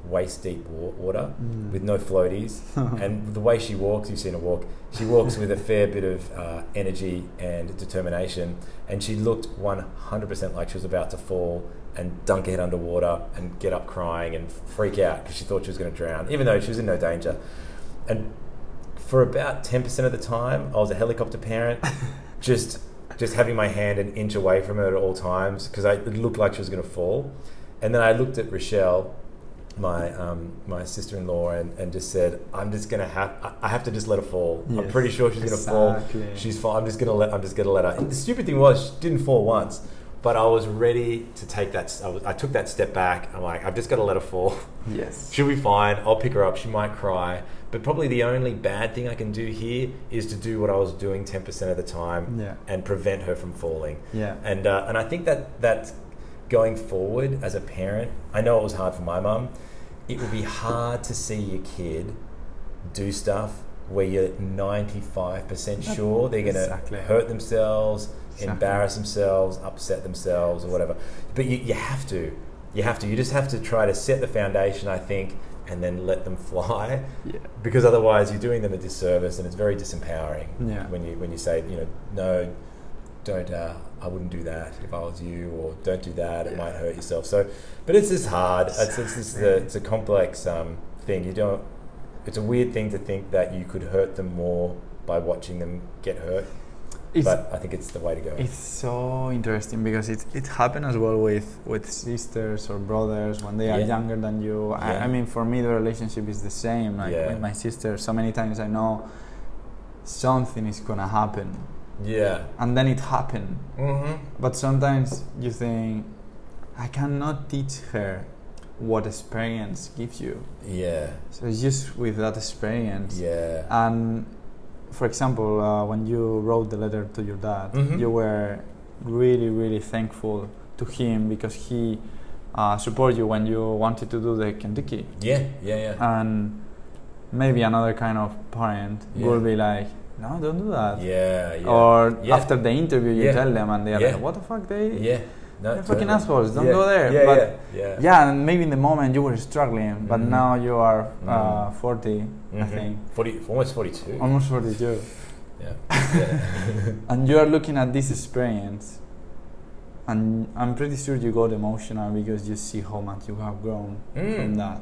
Speaker 2: waist deep water
Speaker 1: Mm.
Speaker 2: with no floaties, and the way she walks, you've seen her walk. She walks with a fair bit of uh, energy and determination, and she looked 100% like she was about to fall and dunk her head underwater and get up crying and freak out because she thought she was going to drown, even though she was in no danger. And for about 10% of the time, I was a helicopter parent, just just having my hand an inch away from her at all times because it looked like she was going to fall. And then I looked at Rochelle, my um, my sister-in-law, and, and just said, "I'm just going to have I- have to just let her fall. I'm pretty sure she's going to fall. She's fall. I'm just going to let I'm just going to let her." And the stupid thing was, she didn't fall once. But I was ready to take that. I, was, I took that step back. I'm like, I've just got to let her fall.
Speaker 1: Yes.
Speaker 2: She'll be fine. I'll pick her up. She might cry. But probably the only bad thing I can do here is to do what I was doing 10% of the time
Speaker 1: Yeah.
Speaker 2: and prevent her from falling.
Speaker 1: Yeah.
Speaker 2: And, uh, and I think that, that going forward as a parent, I know it was hard for my mum. It would be hard to see your kid do stuff where you're 95% sure they're going to
Speaker 1: Exactly.
Speaker 2: hurt themselves,
Speaker 1: Exactly.
Speaker 2: embarrass themselves, upset themselves, or whatever. But you, you have to. You have to. You just have to try to set the foundation, I think, and then let them fly.
Speaker 1: Yeah.
Speaker 2: Because otherwise, you're doing them a disservice, and it's very disempowering
Speaker 1: Yeah.
Speaker 2: when you when you say, you know, no, don't uh, I wouldn't do that if I was you, or don't do that, it might hurt yourself. So, but it's just hard. It's it's, it's, the, it's a complex um, thing. You don't. It's a weird thing to think that you could hurt them more by watching them get hurt.
Speaker 1: It's,
Speaker 2: but I think it's the way to go.
Speaker 1: It's so interesting because it it happens as well with with sisters or brothers when they are younger than you.
Speaker 2: Yeah.
Speaker 1: I, I mean, for me, the relationship is the same. Like
Speaker 2: Yeah.
Speaker 1: with my sister, so many times I know something is gonna happen,
Speaker 2: yeah.
Speaker 1: and then it happened.
Speaker 2: Mm-hmm.
Speaker 1: But sometimes you think, I cannot teach her what experience gives you.
Speaker 2: Yeah.
Speaker 1: So it's just with that experience.
Speaker 2: Yeah.
Speaker 1: And for example, uh, when you wrote the letter to your dad,
Speaker 2: Mhm.
Speaker 1: you were really, really thankful to him because he uh, supported you when you wanted to do the Contiki.
Speaker 2: yeah. Yeah. Yeah.
Speaker 1: And maybe another kind of parent
Speaker 2: Yeah.
Speaker 1: will be like, no, don't do that.
Speaker 2: Yeah. Yeah.
Speaker 1: Or
Speaker 2: Yeah.
Speaker 1: after the interview, you
Speaker 2: Yeah.
Speaker 1: tell them, and they're
Speaker 2: Yeah.
Speaker 1: like, "What the fuck? They,
Speaker 2: yeah. No,
Speaker 1: they're fucking assholes. Don't
Speaker 2: Yeah.
Speaker 1: go there."
Speaker 2: Yeah.
Speaker 1: but
Speaker 2: yeah. Yeah.
Speaker 1: yeah, and maybe in the moment you were struggling, but
Speaker 2: Mhm.
Speaker 1: now you are uh,
Speaker 2: Mhm.
Speaker 1: 40, I
Speaker 2: Mhm.
Speaker 1: think,
Speaker 2: Forty, almost forty-two.
Speaker 1: almost 42.
Speaker 2: yeah. yeah.
Speaker 1: and you are looking at this experience and i'm pretty sure you got emotional because you see how much you have grown
Speaker 2: Mm.
Speaker 1: from that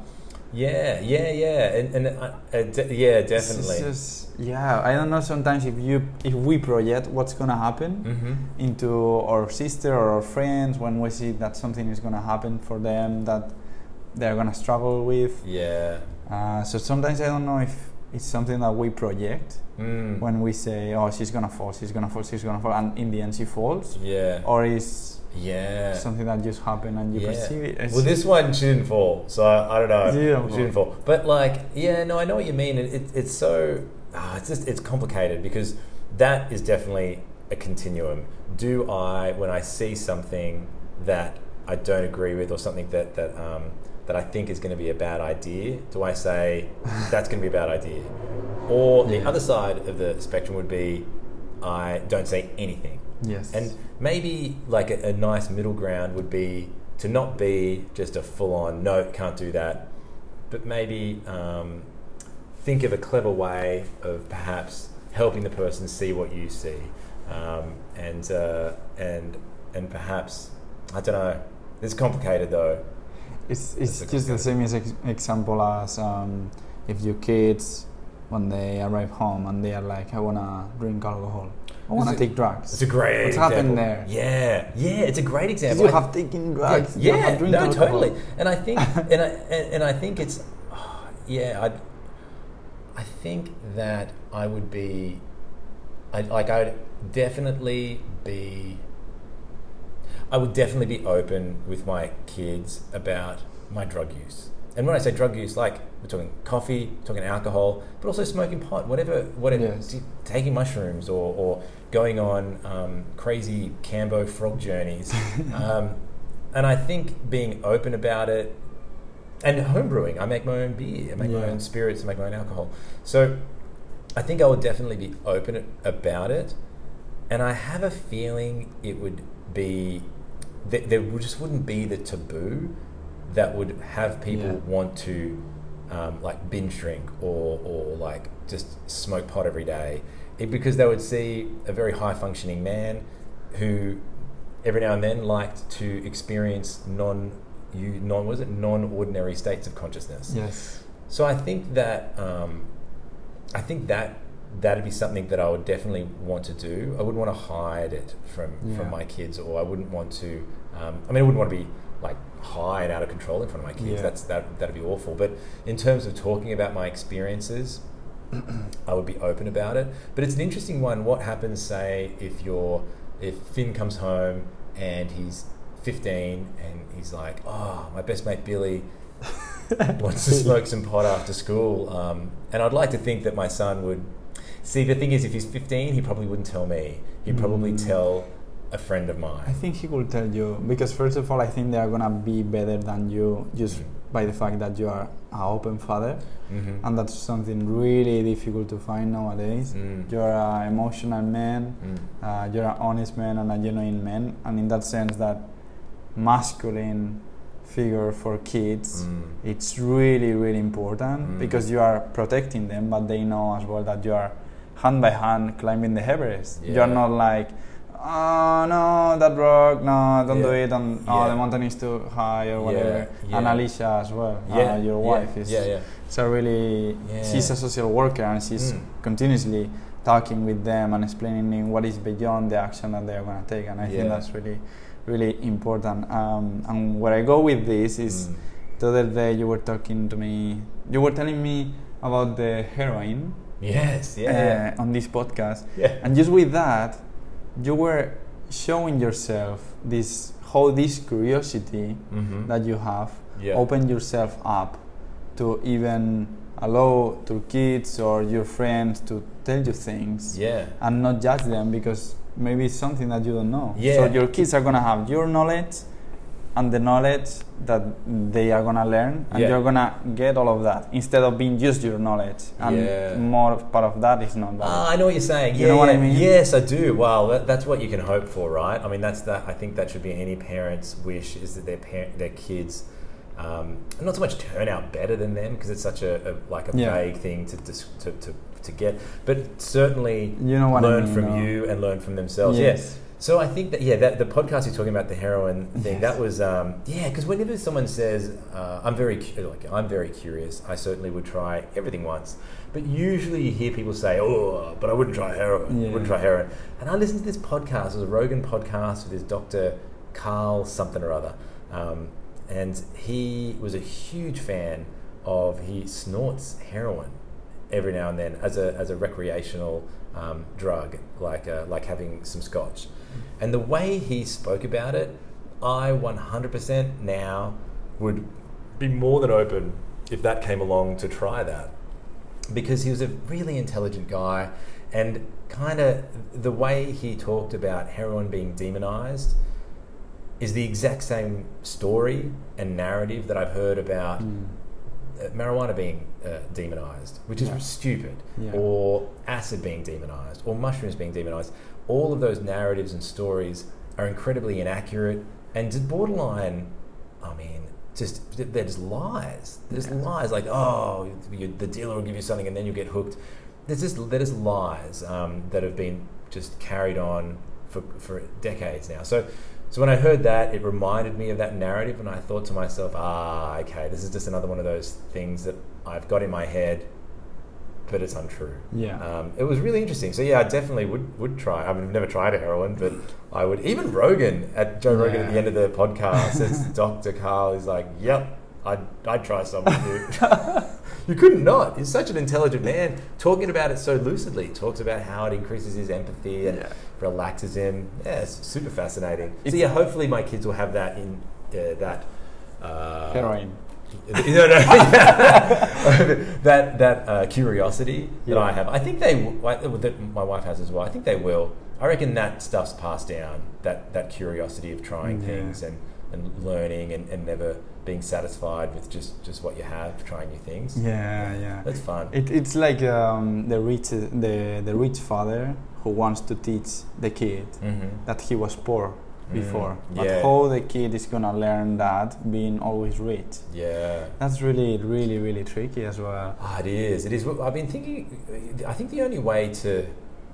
Speaker 2: yeah. Yeah. Yeah. And, and uh, uh, de- yeah,
Speaker 1: It's
Speaker 2: definitely.
Speaker 1: just- yeah i don't know sometimes if you if we project what's gonna happen
Speaker 2: mm-hmm.
Speaker 1: into our sister or our friends when we see that something is gonna happen for them that they're gonna struggle with
Speaker 2: Yeah.
Speaker 1: uh, so sometimes i don't know if it's something that we project
Speaker 2: Mm.
Speaker 1: when we say oh she's gonna fall she's gonna fall she's gonna fall and in the end she falls
Speaker 2: yeah.
Speaker 1: or is
Speaker 2: Yeah.
Speaker 1: something that just happened and you
Speaker 2: Yeah.
Speaker 1: perceive it. It's-
Speaker 2: Well, this one she didn't fall, so I, I don't know.
Speaker 1: She didn't
Speaker 2: She didn't fall, but like, yeah, no, I know what you mean. It, it, it's so, ah, it's just it's complicated because that is definitely a continuum. Do I, when I see something that I don't agree with, or something that that um, that I think is going to be a bad idea, do I say that's going to be a bad idea? Or the other side of the spectrum would be I don't say anything.
Speaker 1: Yes.
Speaker 2: And maybe like a, a nice middle ground would be to not be just a full on, no, can't do that, but maybe um, think of a clever way of perhaps helping the person see what you see. Um, and, uh, and, and perhaps, I don't know, it's complicated though.
Speaker 1: it's it's just the same ex- example as um, if your kids, when they arrive home and they are like, I wanna drink alcohol, I wanna take drugs.
Speaker 2: It's a great
Speaker 1: What's
Speaker 2: example.
Speaker 1: happened there?
Speaker 2: Yeah, yeah, it's a great example.
Speaker 1: you
Speaker 2: I-
Speaker 1: have taken drugs?
Speaker 2: Yeah, yeah no,
Speaker 1: alcohol?
Speaker 2: totally. And I think, and I and, and I think it's, oh, yeah, I, I think that I would be, I like I'd definitely be, I would definitely be open with my kids about my drug use. And when I say drug use, like we're talking coffee, talking alcohol, but also smoking pot, whatever, whatever,
Speaker 1: Yes.
Speaker 2: taking mushrooms or, or going on um, crazy Kambo frog journeys. um, and I think being open about it, and homebrewing, I make my own beer, I make my own spirits, I make my own alcohol. So I think I would definitely be open about it. And I have a feeling it would be, th- there just wouldn't be the taboo that would have people
Speaker 1: Yeah.
Speaker 2: want to um, like binge drink or, or like just smoke pot every day. It, because they would see a very high functioning man who every now and then liked to experience non you non was it non ordinary states of consciousness.
Speaker 1: Yes.
Speaker 2: So I think that um, I think that that'd be something that I would definitely want to do. I wouldn't want to hide it from
Speaker 1: Yeah.
Speaker 2: from my kids, or I wouldn't want to. Um, I mean, I wouldn't want to be like high and out of control in front of my kids.
Speaker 1: Yeah.
Speaker 2: That's that that'd be awful. But in terms of talking about my experiences, I would be open about it. But it's an interesting one. What happens, say, if you're if Finn comes home and he's 15 and he's like, oh, my best mate Billy wants to smoke some pot after school. Um, and I'd like to think that my son would. See, the thing is, if he's 15, he probably wouldn't tell me. He'd probably
Speaker 1: Mm.
Speaker 2: tell a friend of mine.
Speaker 1: I think he will tell you because first of all, I think they are gonna be better than you just by the fact that you are an open father,
Speaker 2: Mm-hmm.
Speaker 1: and that's something really difficult to find nowadays.
Speaker 2: Mm.
Speaker 1: You're an emotional man,
Speaker 2: Mm.
Speaker 1: uh, you're an honest man and a genuine man, and in that sense, that masculine figure for kids,
Speaker 2: Mm.
Speaker 1: it's really really important
Speaker 2: Mm.
Speaker 1: because you are protecting them, but they know as well that you are hand by hand climbing the Everest. You are not like oh no, that rock, no, don't do it, and oh,
Speaker 2: Yeah.
Speaker 1: the mountain is too high or
Speaker 2: Yeah,
Speaker 1: whatever. And. Alicia as well,
Speaker 2: Yeah,
Speaker 1: uh, your
Speaker 2: yeah,
Speaker 1: wife is
Speaker 2: Yeah, yeah.
Speaker 1: so really
Speaker 2: Yeah.
Speaker 1: she's a social worker and she's
Speaker 2: Mm.
Speaker 1: continuously talking with them and explaining what is beyond the action that they're going to take and i
Speaker 2: Yeah.
Speaker 1: think that's really really important um, and where i go with this is
Speaker 2: Mm.
Speaker 1: the other day you were talking to me you were telling me about the heroin
Speaker 2: Yes, yeah.
Speaker 1: uh, on this podcast
Speaker 2: yeah.
Speaker 1: and just with that you were showing yourself this how this curiosity
Speaker 2: Mm-hmm.
Speaker 1: that you have
Speaker 2: yeah.
Speaker 1: open yourself up to even allow to kids or your friends to tell you things
Speaker 2: Yeah.
Speaker 1: and not judge them because maybe it's something that you don't know.
Speaker 2: Yeah.
Speaker 1: So your kids are gonna have your knowledge and the knowledge that they are gonna learn and
Speaker 2: Yeah.
Speaker 1: you're gonna get all of that instead of being just your knowledge and
Speaker 2: Yeah.
Speaker 1: more part of that is not.
Speaker 2: Ah, I know what you're saying.
Speaker 1: You
Speaker 2: yeah,
Speaker 1: know what I mean?
Speaker 2: Yes, I do. Well, that, that's what you can hope for, right? I mean, that's that. I think that should be any parent's wish is that their parent, their kids, um, not so much turn out better than them because it's such a, a like a vague thing to, dis- to to to get, but certainly
Speaker 1: You know what I
Speaker 2: learn
Speaker 1: mean,
Speaker 2: from
Speaker 1: no?
Speaker 2: you and learn from themselves.
Speaker 1: Yes.
Speaker 2: Yeah. So I think that yeah, that the podcast you're talking about the heroin thing
Speaker 1: Yes.
Speaker 2: that was um, yeah, because whenever someone says uh, I'm very like I'm very curious, I certainly would try everything once. But usually you hear people say, "Oh, but I wouldn't try heroin.
Speaker 1: Yeah.
Speaker 2: Wouldn't try heroin." And I listened to this podcast. It was a Rogan podcast with his doctor Carl something or other, um, and he was a huge fan of he snorts heroin every now and then as a as a recreational um, drug, like uh, like having some scotch. And the way he spoke about it, I 100% now would be more than open if that came along to try that, because he was a really intelligent guy, and kind of the way he talked about heroin being demonized is the exact same story and narrative that I've heard about
Speaker 1: Mm.
Speaker 2: marijuana being uh, demonized, which is
Speaker 1: Yeah.
Speaker 2: stupid,
Speaker 1: Yeah.
Speaker 2: or acid being demonized, or mushrooms being demonized. All of those narratives and stories are incredibly inaccurate and just borderline. I mean, just they're just lies. They're just
Speaker 1: Yeah.
Speaker 2: lies. Like, oh, you, the dealer will give you something and then you get hooked. There's just they're just lies um, that have been just carried on for for decades now. So. So when I heard that, it reminded me of that narrative, and I thought to myself, "Ah, okay, this is just another one of those things that I've got in my head, but it's untrue."
Speaker 1: Yeah.
Speaker 2: Um, it was really interesting. So yeah, I definitely would would try. I mean, I've never tried a heroin, but I would. Even Rogan at Joe Rogan at the end of the podcast, says Dr. Carl is like, "Yep, I'd I'd try some with you." you couldn't not. He's such an intelligent man, talking about it so lucidly. Talks about how it increases his empathy and
Speaker 1: Yeah.
Speaker 2: relaxes him. Yeah, it's super fascinating. So yeah, hopefully my kids will have that in uh, that. Uh,
Speaker 1: Heroin.
Speaker 2: no, no, that that uh, curiosity that
Speaker 1: Yeah.
Speaker 2: I have. I think they, w- that my wife has as well. I think they will. I reckon that stuff's passed down. That that curiosity of trying
Speaker 1: Yeah.
Speaker 2: things and, and learning and, and never being satisfied with just, just what you have, trying new things.
Speaker 1: Yeah, yeah.
Speaker 2: That's fun.
Speaker 1: It, it's like um, the rich the the rich father who wants to teach the kid
Speaker 2: mm-hmm.
Speaker 1: that he was poor before, but
Speaker 2: yeah.
Speaker 1: how the kid is gonna learn that being always rich.
Speaker 2: Yeah.
Speaker 1: That's really, really, really tricky as well.
Speaker 2: Ah, it is. It is. I've been thinking. I think the only way to,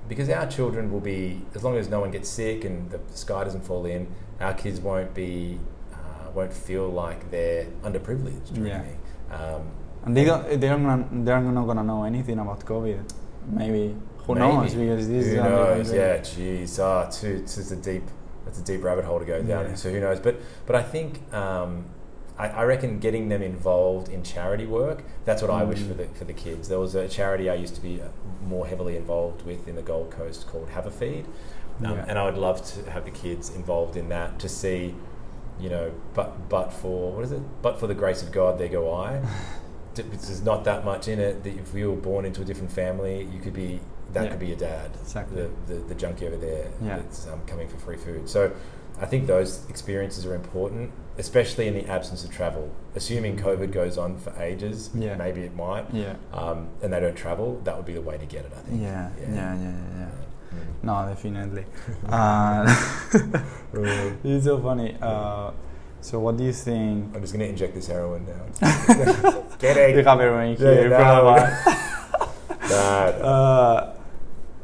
Speaker 2: because our children will be, as long as no one gets sick and the sky doesn't fall in, our kids won't be, uh, won't feel like they're underprivileged. Really.
Speaker 1: Yeah.
Speaker 2: Um,
Speaker 1: And they don't, they're not, they're not gonna know anything about COVID. Maybe who
Speaker 2: maybe.
Speaker 1: knows? Because this
Speaker 2: who
Speaker 1: is
Speaker 2: knows? Yeah. Jeez. Ah, too. It's just a deep. That's a deep rabbit hole to go down.
Speaker 1: Yeah.
Speaker 2: So who knows? But but I think. Um, I, I reckon getting them involved in charity work. That's what I wish
Speaker 1: Mm.
Speaker 2: for the for the kids. There was a charity I used to be uh, more heavily involved with in the Gold Coast called Have a Feed, um,
Speaker 1: Yeah.
Speaker 2: and I would love to have the kids involved in that to see, you know, but but for what is it? But for the grace of God, there go I. There's not that much in it. That if you were born into a different family, you could be that
Speaker 1: Yeah.
Speaker 2: could be your dad,
Speaker 1: Exactly.
Speaker 2: the, the the junkie over there
Speaker 1: Yeah.
Speaker 2: that's um, coming for free food. So. I think those experiences are important, especially in the absence of travel. Assuming COVID goes on for ages,
Speaker 1: Yeah.
Speaker 2: maybe it might,
Speaker 1: Yeah.
Speaker 2: um, and they don't travel, that would be the way to get it, I think.
Speaker 1: Yeah, yeah, yeah, yeah, yeah.
Speaker 2: Mm.
Speaker 1: No, definitely. uh, it's so funny. Uh, so, what do you think?
Speaker 2: I'm just going to inject this heroin now. Get it.
Speaker 1: You have heroin
Speaker 2: Yeah,
Speaker 1: here.
Speaker 2: no,
Speaker 1: brother.
Speaker 2: That.
Speaker 1: Uh,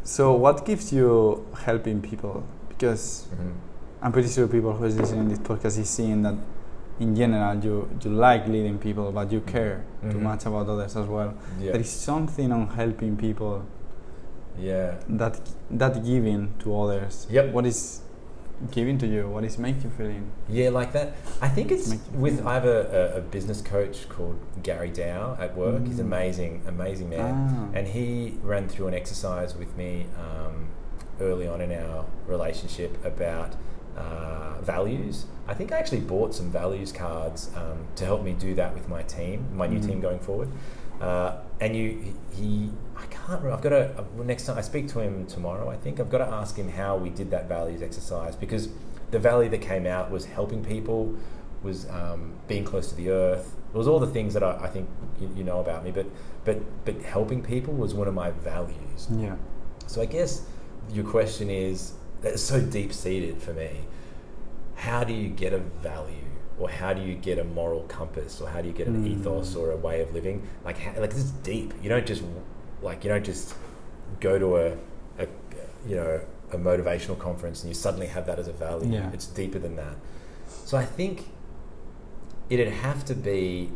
Speaker 1: so, what gives you helping people? because
Speaker 2: Mhm.
Speaker 1: I'm pretty sure people who is listening to this podcast is seeing that in general you you like leading people, but you care too
Speaker 2: Mhm.
Speaker 1: much about others as well.
Speaker 2: Yeah.
Speaker 1: There is something on helping people
Speaker 2: yeah.
Speaker 1: that that giving to others.
Speaker 2: Yep.
Speaker 1: What is giving to you? What is make you feeling?
Speaker 2: Yeah, like that. I think it's with. I have a, a, a business coach called Gary Dow at work. He's
Speaker 1: Mm.
Speaker 2: amazing, amazing man,
Speaker 1: Ah.
Speaker 2: and he ran through an exercise with me um, early on in our relationship about uh, values. I think I actually bought some values cards um, to help me do that with my team, my new
Speaker 1: Mm.
Speaker 2: team going forward. Uh, and you, he, I can't remember. I've got to uh, next time I speak to him tomorrow. I think I've got to ask him how we did that values exercise because the value that came out was helping people, was um, being close to the earth. It was all the things that I, I think you, you know about me, but but but helping people was one of my values.
Speaker 1: Yeah.
Speaker 2: So I guess your question is it's so deep seated for me. How do you get a value, or how do you get a moral compass, or how do you get an
Speaker 1: Mm.
Speaker 2: ethos or a way of living? Like how, like this is deep. You don't just like you don't just go to a, a you know a motivational conference and you suddenly have that as a value.
Speaker 1: Yeah.
Speaker 2: It's deeper than that. So I think it'd have to be.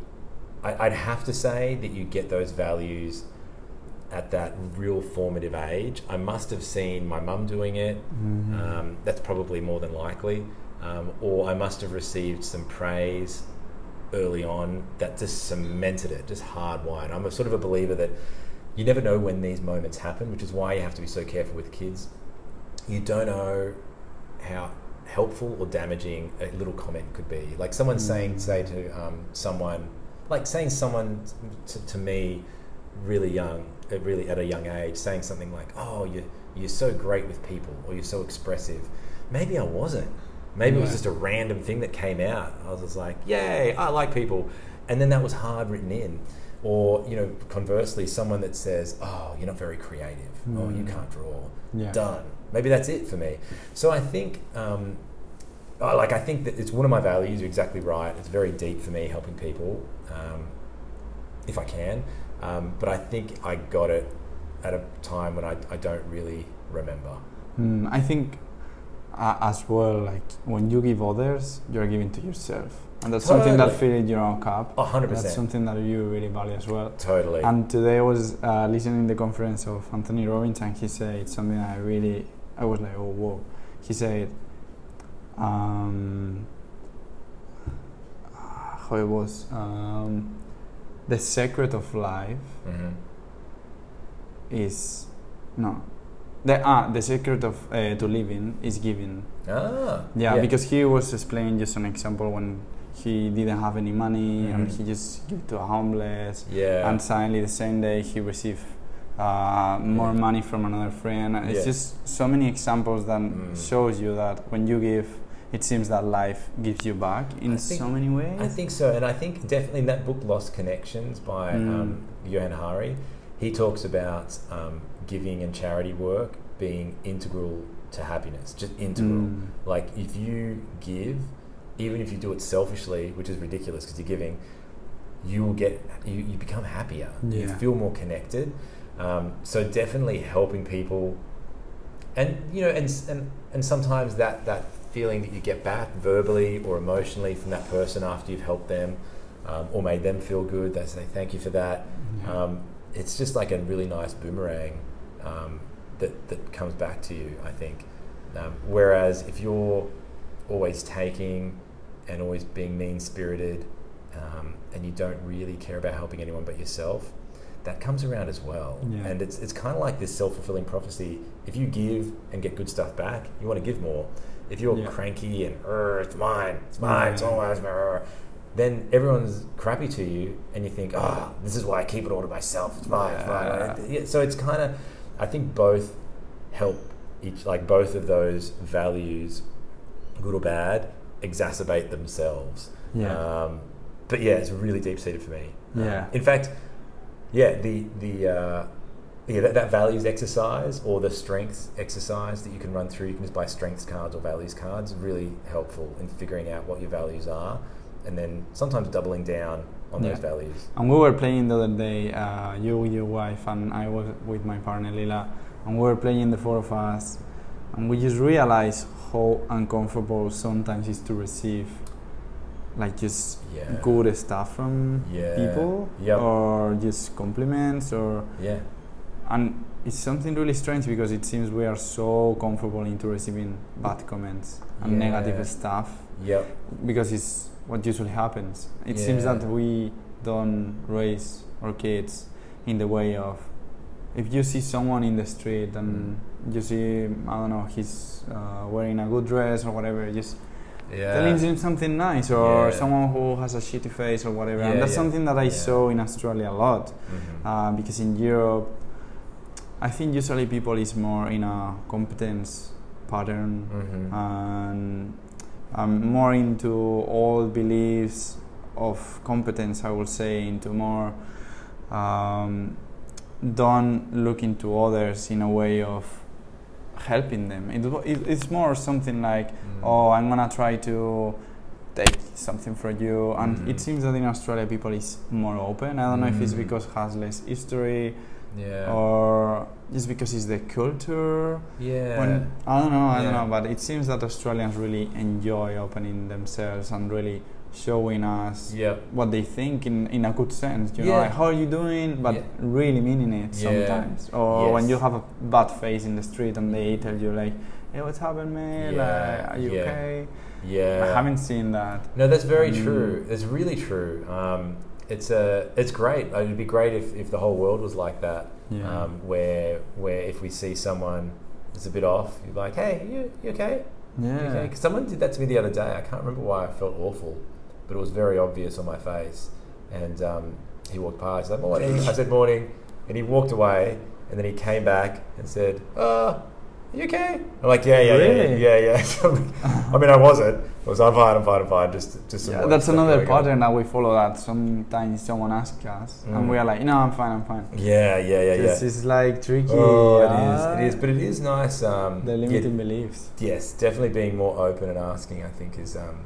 Speaker 2: I, I'd have to say that you get those values at that real formative age. I must have seen my mum doing it.
Speaker 1: Mhm.
Speaker 2: Um, that's probably more than likely. Um, or I must have received some praise early on that just cemented it, just hardwired. I'm a sort of a believer that you never know when these moments happen, which is why you have to be so careful with kids. You don't know how helpful or damaging a little comment could be. Like someone saying, say to um, someone, like saying someone to, to me, really young, uh, really at a young age, saying something like, "Oh, you you're so great with people," or "You're so expressive." Maybe I wasn't. Maybe it was just a random thing that came out. I was just like, "Yay, I like people," and then that was hard written in. Or you know, conversely, someone that says, "Oh, you're not very creative. Oh, you
Speaker 1: Mm.
Speaker 2: can't draw."
Speaker 1: Yeah.
Speaker 2: Done. Maybe that's it for me. So I think, um, like, I think that it's one of my values. You're exactly right. It's very deep for me, helping people, um, if I can. Um, but I think I got it at a time when I, I don't really remember.
Speaker 1: Mm, I think uh, as well, like when you give others, you're giving to yourself, and that's something that
Speaker 2: Totally.
Speaker 1: fills your own cup.
Speaker 2: A hundred
Speaker 1: That's something that you really value as well.
Speaker 2: Totally.
Speaker 1: And today I was uh, listening to the conference of Anthony Robbins, and he said something I really, I was like, oh whoa. He said, um, how it was, um, the secret of life
Speaker 2: Mhm.
Speaker 1: is no, the ah, the secret of uh, to living is giving.
Speaker 2: Ah.
Speaker 1: Yeah, because he was explaining just an example when he didn't have any money and
Speaker 2: Mhm.
Speaker 1: he just gave to a homeless,
Speaker 2: Yeah.
Speaker 1: and suddenly the same day he received uh, more
Speaker 2: Yeah.
Speaker 1: money from another friend. And It's
Speaker 2: Yeah.
Speaker 1: just so many examples that
Speaker 2: Mm.
Speaker 1: shows you that when you give, it seems that life gives you back in
Speaker 2: think-
Speaker 1: so many ways.
Speaker 2: I think so, and I think definitely in that book, Lost Connections by
Speaker 1: Mm.
Speaker 2: um, Johann Hari, he talks about um, giving and charity work being integral to happiness, just integral.
Speaker 1: Mm.
Speaker 2: Like if you give, even if you do it selfishly, which is ridiculous because you're giving, you will get you, you become happier. You feel more connected. Um, so definitely helping people, and you know, and and and sometimes that that feeling that you get back verbally or emotionally from that person after you've helped them um, or made them feel good, they say thank you for that.
Speaker 1: Yeah.
Speaker 2: Um, it's just like a really nice boomerang um, that that comes back to you. I think. Um, whereas if you're always taking and always being mean spirited um, and you don't really care about helping anyone but yourself, that comes around as well.
Speaker 1: Yeah.
Speaker 2: And it's, it's kind of like this self fulfilling prophecy. If you give and get good stuff back, you want to give more. If you're
Speaker 1: Yeah.
Speaker 2: cranky and, it's mine, it's mine, it's all mine, then everyone's crappy to you and you think, ah, this is why I keep it all to myself, it's mine, it's mine. So it's kind of, I think both help each, like both of those values, good or bad, exacerbate themselves.
Speaker 1: Yeah.
Speaker 2: Um, but yeah, it's really deep seated for me. Um,
Speaker 1: Yeah.
Speaker 2: in fact, yeah, the the uh, yeah that, that values exercise or the strengths exercise that you can run through. You can just buy strengths cards or values cards. Really helpful in figuring out what your values are, and then sometimes doubling down on those
Speaker 1: Yeah.
Speaker 2: values.
Speaker 1: And we were playing the other day, uh, you, your wife, and I was with my partner Lila, and we were playing the four of us. and we just realized how uncomfortable sometimes is to receive like just
Speaker 2: Yeah.
Speaker 1: good stuff from
Speaker 2: Yeah.
Speaker 1: people
Speaker 2: Yep.
Speaker 1: or just compliments or
Speaker 2: Yeah.
Speaker 1: and it's something really strange because it seems we are so comfortable into receiving bad comments and
Speaker 2: Yeah.
Speaker 1: negative stuff
Speaker 2: Yep.
Speaker 1: because it's what usually happens. It seems that we don't raise our kids in the way of if you see someone in the street and you see I don't know he's uh, wearing a good dress or whatever, just
Speaker 2: Yeah.
Speaker 1: telling him something nice or
Speaker 2: Yeah.
Speaker 1: someone who has a shitty face or whatever.
Speaker 2: Yeah,
Speaker 1: and that's
Speaker 2: yeah.
Speaker 1: something that I
Speaker 2: Yeah.
Speaker 1: saw in Australia a lot
Speaker 2: Mhm.
Speaker 1: uh, because in Europe, I think usually people is more in a competence pattern
Speaker 2: Mhm.
Speaker 1: and um, more into old beliefs of competence. I would say into more um, don't look into others in a way of helping them. It, it, it's more something like,
Speaker 2: Mm.
Speaker 1: oh, I'm gonna try to take something from you. And
Speaker 2: Mm.
Speaker 1: it seems that in Australia people is more open. I don't know if it's
Speaker 2: Mm.
Speaker 1: because it has less history
Speaker 2: yeah.
Speaker 1: or just because it's the culture.
Speaker 2: yeah.
Speaker 1: When, I don't know, I
Speaker 2: Yeah.
Speaker 1: don't know, but it seems that Australians really enjoy opening themselves and really showing us
Speaker 2: Yep.
Speaker 1: what they think in, in a good sense. You know,
Speaker 2: Yeah.
Speaker 1: like, how are you doing? But
Speaker 2: Yeah.
Speaker 1: really meaning it
Speaker 2: Yeah.
Speaker 1: sometimes. Or when you have a bad face in the street and they tell you like, hey, what's happened, man? Like, are you
Speaker 2: Yeah.
Speaker 1: okay?
Speaker 2: Yeah.
Speaker 1: I haven't seen that.
Speaker 2: No, that's very
Speaker 1: Mm.
Speaker 2: true. It's really true. Um, it's a, it's great. It'd be great if, if the whole world was like that.
Speaker 1: Yeah.
Speaker 2: Um, where where if we see someone that's a bit off, you're like, hey, you, you okay? You
Speaker 1: Yeah.
Speaker 2: okay? 'Cause someone did that to me the other day. I can't remember why I felt awful, but it was very obvious on my face. And um, he walked past. He's like, morning. I said morning, and he walked away. And then he came back and said, "Oh, you okay?" I'm like, "Yeah, yeah,
Speaker 1: Really?
Speaker 2: yeah, yeah, yeah." I mean, I wasn't. I was, "I'm fine, I'm fine, I'm fine." Just, just.
Speaker 1: Yeah, that's another pattern that we follow. That sometimes someone asks us, and
Speaker 2: Mm.
Speaker 1: we are like, "No, I'm fine, I'm fine."
Speaker 2: Yeah, yeah, yeah,
Speaker 1: This
Speaker 2: yeah.
Speaker 1: is like tricky.
Speaker 2: Oh, it is. It is, but it is nice. Um,
Speaker 1: the
Speaker 2: yeah,
Speaker 1: beliefs.
Speaker 2: yes, definitely being more open and asking. I think is um,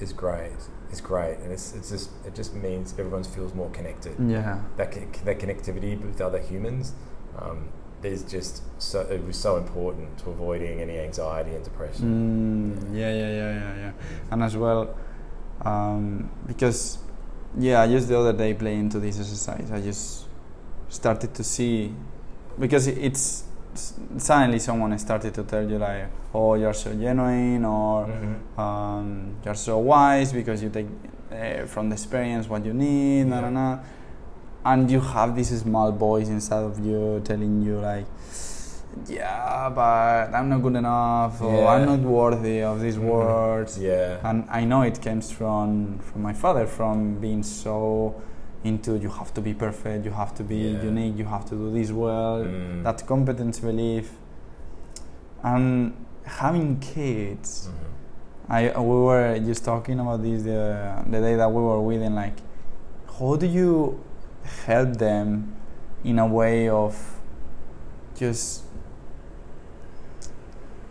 Speaker 2: is great. Is great, and it's, it's just it just means everyone feels more connected.
Speaker 1: Yeah.
Speaker 2: That that connectivity with other humans um, is just so it was so important to avoiding any anxiety and depression.
Speaker 1: Mm, yeah, yeah, yeah, yeah, yeah. And as well, um, because yeah, just the other day playing into this exercise, I just started to see because it- it's suddenly someone started to tell you like, oh, you're so genuine, or
Speaker 2: Mhm.
Speaker 1: um, you're so wise because you take uh, from the experience what you need, na, na,
Speaker 2: Yeah.
Speaker 1: na. And you have this small voice inside of you telling you like, yeah, but I'm not good enough, or I'm not worthy of these
Speaker 2: Mhm.
Speaker 1: words.
Speaker 2: Yeah.
Speaker 1: And I know it comes from from my father, from being so into you have to be perfect, you have to be
Speaker 2: Yeah.
Speaker 1: unique, you have to do this well.
Speaker 2: Mm.
Speaker 1: That competence belief, and having kids.
Speaker 2: Mhm.
Speaker 1: I we were just talking about this the, the day that we were with, and like, how do you help them in a way of just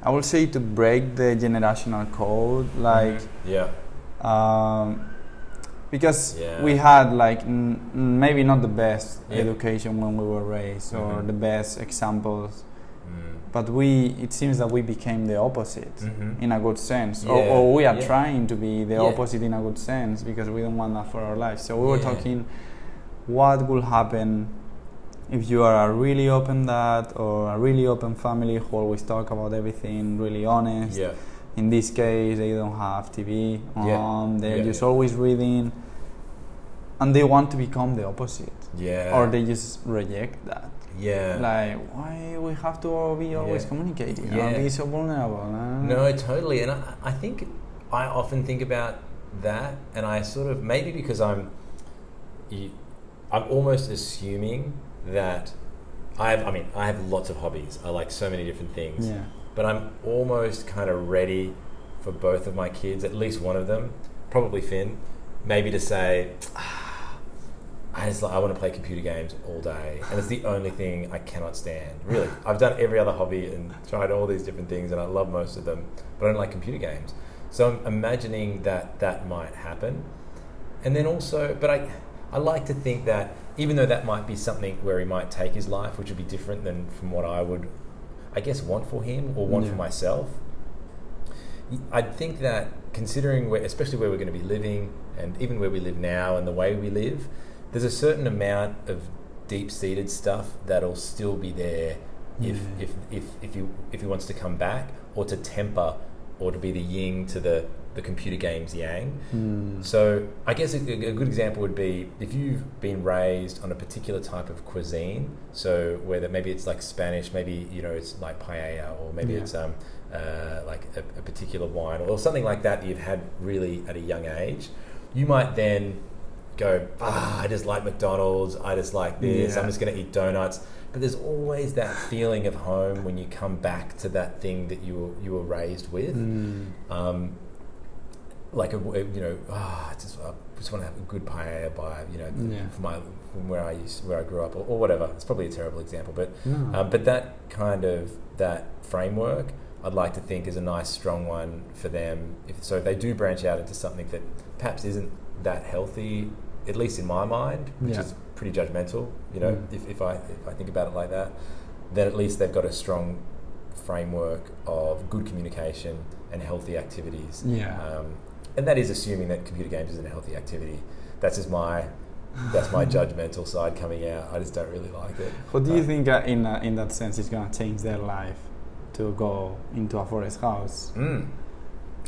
Speaker 1: I would say to break the generational code, like
Speaker 2: Mhm. yeah.
Speaker 1: um, because
Speaker 2: Yeah.
Speaker 1: we had like n- maybe not the best
Speaker 2: Yeah.
Speaker 1: education when we were raised or
Speaker 2: Mhm.
Speaker 1: the best examples,
Speaker 2: Mm.
Speaker 1: but we it seems that we became the opposite
Speaker 2: Mhm.
Speaker 1: in a good sense, or,
Speaker 2: Yeah,
Speaker 1: or we are trying to be the opposite in a good sense because we don't want that for our lives. So we were talking, what will happen if you are a really open dad or a really open family who always talk about everything, really honest.
Speaker 2: Yeah.
Speaker 1: In this case, they don't have TV
Speaker 2: Yeah.
Speaker 1: they're
Speaker 2: Yeah,
Speaker 1: just always reading, and they want to become the opposite,
Speaker 2: Yeah.
Speaker 1: or they just reject that.
Speaker 2: Yeah.
Speaker 1: Like, why we have to be always communicating?
Speaker 2: Yeah.
Speaker 1: and be so vulnerable. nah?
Speaker 2: No, totally. And I, I think I often think about that, and I sort of maybe because I'm, you, I'm almost assuming that I have. I mean, I have lots of hobbies. I like so many different things.
Speaker 1: Yeah.
Speaker 2: But I'm almost kind of ready for both of my kids, at least one of them, probably Finn, maybe to say. "Ah, I just like, I want to play computer games all day, and it's the only thing I cannot stand. Really, I've done every other hobby and tried all these different things, and I love most of them, but I don't like computer games. So I'm imagining that that might happen, and then also, but I, I like to think that even though that might be something where he might take his life, which would be different than from what I would I guess, want for him or want
Speaker 1: Yeah.
Speaker 2: for myself. I think that considering where, especially where we're going to be living, and even where we live now, and the way we live, there's a certain amount of deep-seated stuff that'll still be there if
Speaker 1: Yeah.
Speaker 2: if if if you if he wants to come back or to temper or to be the yin to the the computer games yang.
Speaker 1: Mm.
Speaker 2: So I guess a, a good example would be if you've been raised on a particular type of cuisine. So whether maybe it's like Spanish, maybe you know it's like paella, or maybe
Speaker 1: Yeah.
Speaker 2: it's um, uh, like a, a particular wine or something like that that you've had really at a young age. You might then go, ah, I just like McDonald's. I just like this.
Speaker 1: Yeah.
Speaker 2: I'm just going to eat donuts. But there's always that feeling of home when you come back to that thing that you were, you were raised with
Speaker 1: Mm.
Speaker 2: um, like a you know ah, I just I just want to have a good paella by you know
Speaker 1: Yeah.
Speaker 2: from my from where I used where I grew up or, or whatever. It's probably a terrible example, but
Speaker 1: No.
Speaker 2: um, but that kind of that framework I'd like to think is a nice strong one for them. If, so if they do branch out into something that perhaps isn't that healthy, at least in my mind, which
Speaker 1: Yeah.
Speaker 2: is pretty judgmental, you know,
Speaker 1: Mm.
Speaker 2: if, if I if I think about it like that, then at least they've got a strong framework of good communication and healthy activities.
Speaker 1: Yeah.
Speaker 2: Um, and that is assuming that computer games isn't a healthy activity. That's just my that's my judgmental side coming out. I just don't really like it.
Speaker 1: How do you
Speaker 2: Uh,
Speaker 1: think uh, in uh, in that sense it's gonna change their life to go into a forest house?
Speaker 2: Mm.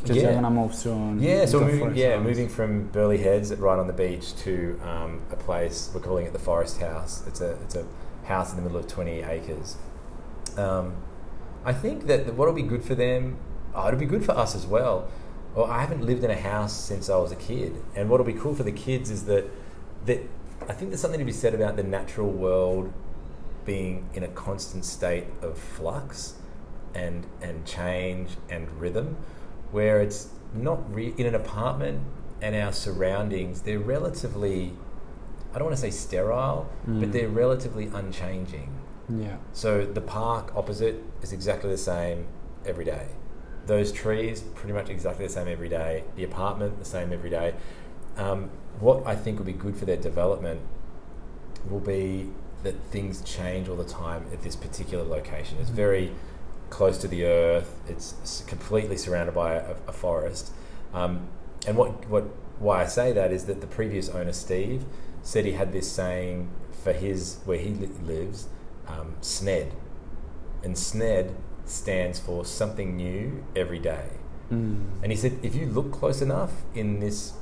Speaker 2: Yeah.
Speaker 1: they're gonna move soon.
Speaker 2: Yeah, so moving, yeah,
Speaker 1: house.
Speaker 2: moving from Burleigh Heads, right on the beach, to um, a place we're calling it the Forest House. It's a it's a house in the middle of twenty acres. Um, I think that what'll be good for them, oh, it'll be good for us as well. Well, I haven't lived in a house since I was a kid, and what'll be cool for the kids is that that I think there's something to be said about the natural world being in a constant state of flux and and change and rhythm, where it's not re- in an apartment and our surroundings. They're relatively, I don't want to say sterile,
Speaker 1: Mm.
Speaker 2: but they're relatively unchanging.
Speaker 1: Yeah.
Speaker 2: So the park opposite is exactly the same every day. Those trees, pretty much exactly the same every day. The apartment, the same every day. Um, what I think will be good for their development will be that things change all the time at this particular location. It's very close to the earth. It's completely surrounded by a, a forest. Um, and what, what why I say that is that the previous owner Steve said he had this saying for his where he li- lives, um, SNED, and SNED stands for something new every day.
Speaker 1: Mm.
Speaker 2: And he said, if you look close enough in this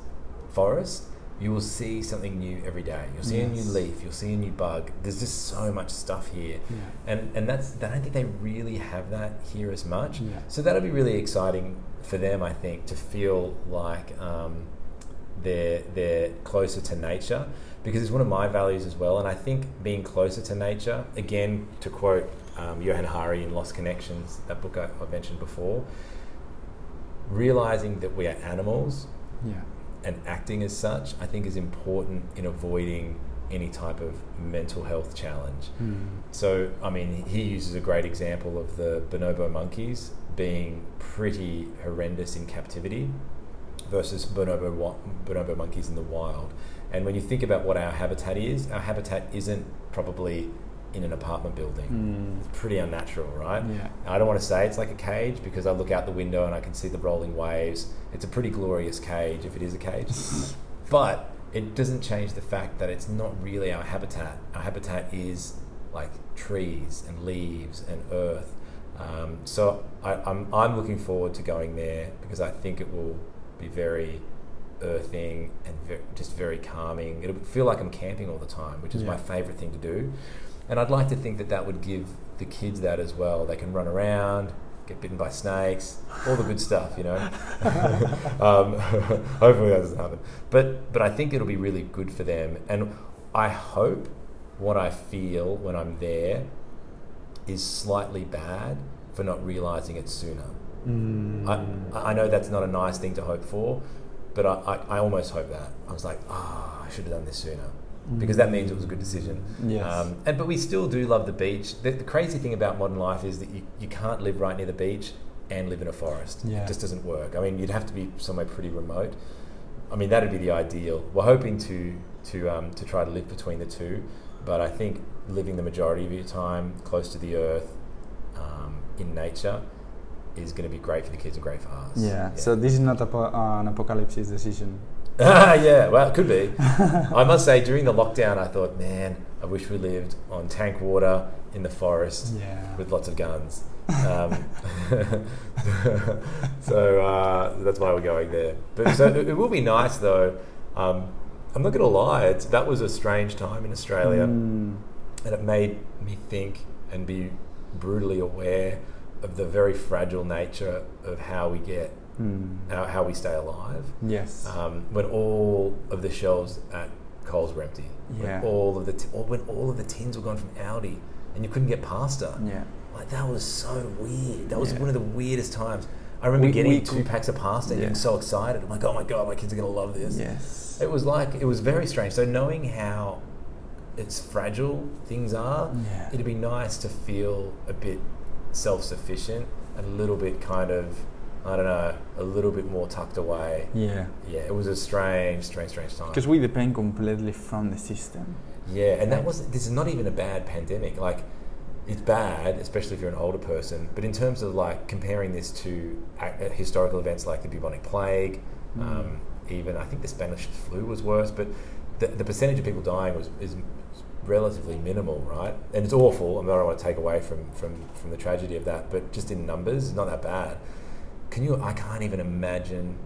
Speaker 2: forest, you will see something new every day. You'll see a new leaf. You'll see a new bug. There's just so much stuff here,
Speaker 1: Yeah.
Speaker 2: and and that's I don't think they really have that here as much.
Speaker 1: Yeah.
Speaker 2: So that'll be really exciting for them, I think, to feel like um, they're they're closer to nature because it's one of my values as well. And I think being closer to nature, again, to quote um, Johann Hari in Lost Connections, that book I, I mentioned before, realizing that we are animals
Speaker 1: Yeah.
Speaker 2: and acting as such, I think is important in avoiding any type of mental health challenge.
Speaker 1: Mm.
Speaker 2: So, I mean, he uses a great example of the bonobo monkeys being pretty horrendous in captivity versus bonobo, bonobo monkeys in the wild. And when you think about what our habitat is, our habitat isn't probably in an apartment building.
Speaker 1: Mm.
Speaker 2: It's pretty unnatural, right?
Speaker 1: Yeah.
Speaker 2: I don't want to say it's like a cage because I look out the window and I can see the rolling waves. It's a pretty glorious cage if it is a cage. but it doesn't change the fact that it's not really our habitat. Our habitat is like trees and leaves and earth. Um, so I, I'm, I'm looking forward to going there because I think it will be very earthing and just very calming. It'll feel like I'm camping all the time, which is my favorite thing to do. And I'd like to think that that would give the kids that as well. They can run around, get bitten by snakes, all the good stuff, you know. um, hopefully that doesn't happen. But but I think it'll be really good for them. And I hope what I feel when I'm there is slightly bad for not realizing it sooner.
Speaker 1: Mm.
Speaker 2: I, I know that's not a nice thing to hope for, but I, I, I almost hope that. I was like, ah, I should have done this sooner. Because that means it was a good decision.
Speaker 1: Yes.
Speaker 2: Um, and but we still do love the beach. The, the crazy thing about modern life is that you, you can't live right near the beach and live in a forest.
Speaker 1: Yeah.
Speaker 2: It just doesn't work. I mean, you'd have to be somewhere pretty remote. I mean, that'd be the ideal. We're hoping to to um, to try to live between the two, but I think living the majority of your time close to the earth um, in nature is going to be great for the kids and great for us.
Speaker 1: Yeah. So this is not a uh, an apocalypse decision.
Speaker 2: yeah, well, it could be. I must say, during the lockdown, I thought, man, I wish we lived on tank water in the forest
Speaker 1: Yeah.
Speaker 2: with lots of guns. Um, so uh, that's why we're going there. But so it, it will be nice, though. Um, I'm not going to lie; it's, that was a strange time in Australia,
Speaker 1: Mm,
Speaker 2: and it made me think and be brutally aware of the very fragile nature of how we get
Speaker 1: mm.
Speaker 2: how, how we stay alive
Speaker 1: Yes.
Speaker 2: um, when all of the shelves at Coles were empty.
Speaker 1: Yeah.
Speaker 2: When all of the t- when all of the tins were gone from Aldi, and you couldn't get pasta.
Speaker 1: yeah.
Speaker 2: Like that was so weird. That was
Speaker 1: Yeah.
Speaker 2: one of the weirdest times. I remember
Speaker 1: We-
Speaker 2: getting
Speaker 1: we
Speaker 2: two
Speaker 1: could-
Speaker 2: packs of pasta and
Speaker 1: Yeah.
Speaker 2: getting so excited. I'm like, oh my god, my kids are gonna love this.
Speaker 1: Yes.
Speaker 2: It was like it was very strange. So knowing how it's fragile things are,
Speaker 1: Yeah.
Speaker 2: it'd be nice to feel a bit self-sufficient, a little bit kind of, I don't know, a little bit more tucked away.
Speaker 1: Yeah.
Speaker 2: Yeah, it was a strange, strange, strange time.
Speaker 1: Because we depend completely from the system.
Speaker 2: Yeah, and that was this is not even a bad pandemic. Like, it's bad, especially if you're an older person. But in terms of like comparing this to historical events like the bubonic plague,
Speaker 1: Mm.
Speaker 2: um, even I think the Spanish flu was worse. But the, the percentage of people dying was is relatively minimal, right? And it's awful. I, mean, I don't want to take away from from from the tragedy of that, but just in numbers, it's not that bad. Can you? I can't even imagine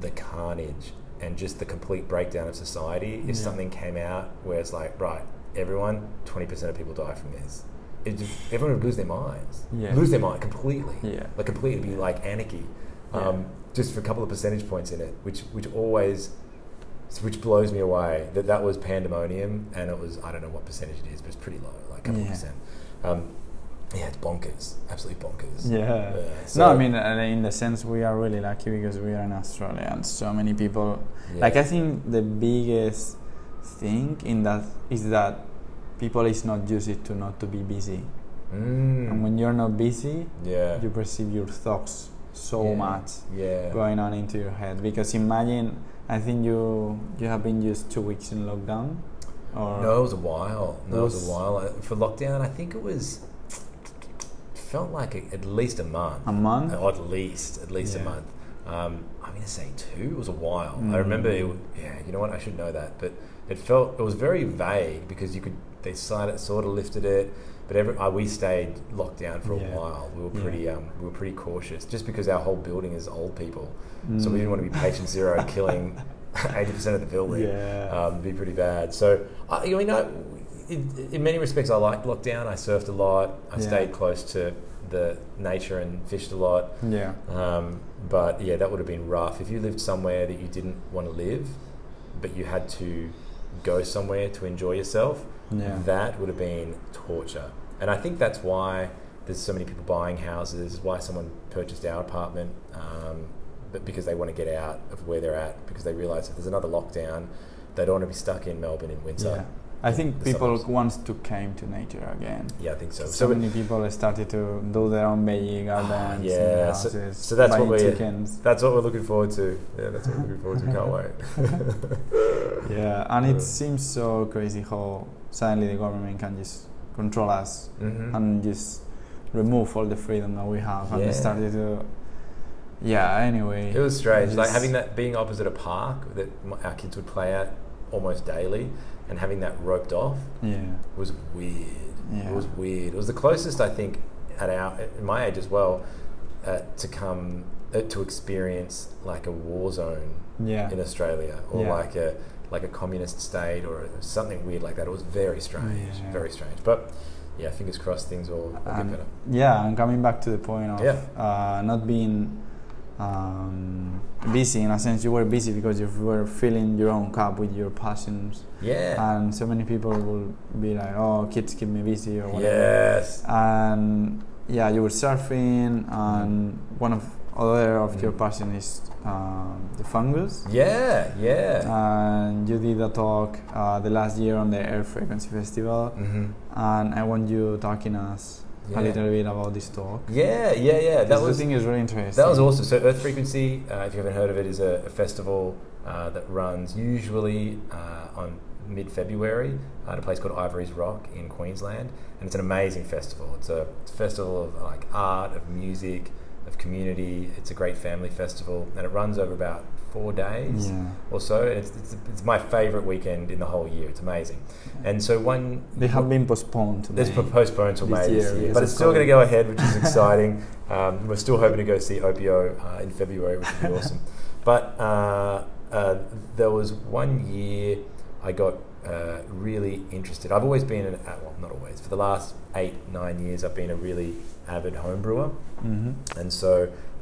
Speaker 2: the carnage and just the complete breakdown of society if
Speaker 1: Yeah.
Speaker 2: something came out where it's like, right, everyone, twenty percent of people die from this. It just, everyone would lose their minds,
Speaker 1: Yeah.
Speaker 2: lose their mind completely,
Speaker 1: Yeah.
Speaker 2: like completely be like anarchy, um, just for a couple of percentage points in it, which which always, which blows me away that that was pandemonium and it was I don't know what percentage it is, but it's pretty low, like a couple
Speaker 1: Yeah.
Speaker 2: percent. Um, yeah, it's bonkers, absolutely bonkers.
Speaker 1: Yeah.
Speaker 2: Uh,
Speaker 1: no, I mean, uh, in the sense, we are really lucky because we are in Australia and so many people. Like, I think the biggest thing in that is that people is not used to not to be busy.
Speaker 2: Mm.
Speaker 1: And when you're not busy,
Speaker 2: yeah,
Speaker 1: you perceive your thoughts so
Speaker 2: Yeah.
Speaker 1: much
Speaker 2: yeah,
Speaker 1: going on into your head. Because imagine, I think you you have been just two weeks in lockdown, or
Speaker 2: No, it was a while. No, it was,
Speaker 1: was-
Speaker 2: a while Uh, for lockdown. I think it was felt like a, at least a month.
Speaker 1: a month.
Speaker 2: Oh, at least, at least a month. Um, I'm going to say two. It was a while. I
Speaker 1: Mm.
Speaker 2: remember. It, yeah, you know what? I should know that, but it felt it was very vague because you could they sort sort of lifted it, but every uh, we stayed locked down for a
Speaker 1: Yeah.
Speaker 2: while. We were
Speaker 1: Yeah.
Speaker 2: pretty um, we were pretty cautious just because our whole building is old people, so we
Speaker 1: Mm.
Speaker 2: didn't want to be patient zero killing eighty percent of the building
Speaker 1: Yeah.
Speaker 2: um, be pretty bad. So, I, you know, in, in many respects, I liked lockdown. I surfed a lot. I
Speaker 1: Yeah.
Speaker 2: stayed close to the nature and fished a lot.
Speaker 1: yeah.
Speaker 2: Um, but yeah, that would have been rough. If you lived somewhere that you didn't want to live, but you had to go somewhere to enjoy yourself,
Speaker 1: Yeah.
Speaker 2: that would have been torture. And I think that's why there's so many people buying houses, why someone purchased our apartment, um, but because they want to get out of where they're at, because they realise if there's another lockdown, they don't want to be stuck in Melbourne in winter.
Speaker 1: Yeah. I think people
Speaker 2: suburbs.
Speaker 1: wants to came to nature again.
Speaker 2: Yeah, I think so.
Speaker 1: So,
Speaker 2: So,
Speaker 1: many people started to do their own gardens,
Speaker 2: Ah, yeah, so- so that's what
Speaker 1: buying
Speaker 2: we-
Speaker 1: chickens.
Speaker 2: that's what we're looking forward to. Yeah, that's what we're looking forward to. Can't wait.
Speaker 1: Yeah, and it seems so crazy how suddenly the government can just control us
Speaker 2: Mhm.
Speaker 1: and just remove all the freedom that we have, and
Speaker 2: Yeah.
Speaker 1: started to. Yeah. Anyway,
Speaker 2: It was strange, like having that being opposite a park that our kids would play at almost daily, and having that roped off
Speaker 1: Yeah.
Speaker 2: was weird.
Speaker 1: Yeah.
Speaker 2: It was weird. It was the closest I think at our at my age as well uh, to come uh, to experience like a war zone
Speaker 1: Yeah.
Speaker 2: in Australia or like a like a communist state or something weird like that. It was very strange, very strange. But yeah, fingers crossed things will, will get better.
Speaker 1: Yeah, and coming back to the point of uh, not being um, busy in a sense, you were busy because you were filling your own cup with your passions,
Speaker 2: Yeah.
Speaker 1: and so many people will be like, "Oh, kids keep me busy" or whatever.
Speaker 2: yes.
Speaker 1: And yeah, you were surfing, and one of other of your
Speaker 2: Mm.
Speaker 1: passion is um, the fungus.
Speaker 2: Yeah. Yeah.
Speaker 1: And you did a talk uh, the last year on the Earth Frequency Festival,
Speaker 2: hmm
Speaker 1: and I want you talking us
Speaker 2: Yeah.
Speaker 1: a little bit about this talk.
Speaker 2: Yeah. Yeah. Yeah. That was
Speaker 1: thing is really interesting.
Speaker 2: That was awesome. So Earth Frequency, uh, if you haven't heard of it, is a, a festival uh, that runs usually uh, on mid February at a place called Ivory's Rock in Queensland, and it's an amazing festival. It's a, it's a festival of like art, of music, of community. It's a great family festival, and it runs over about four days
Speaker 1: Yeah.
Speaker 2: or so. It's, it's, it's my favourite weekend in the whole year. It's amazing, and so one
Speaker 1: They have been postponed to
Speaker 2: it's
Speaker 1: May.
Speaker 2: postponed till May this
Speaker 1: year,
Speaker 2: year, but
Speaker 1: it's
Speaker 2: still going to go ahead, which is exciting. um, we're still hoping to go see Opiuo uh, in February, which would be awesome. But uh, uh, there was one year I got uh, really interested. I've always been, an, uh, well, not always, for the last eight, nine years, I've been a really avid home brewer.
Speaker 1: hmm
Speaker 2: And so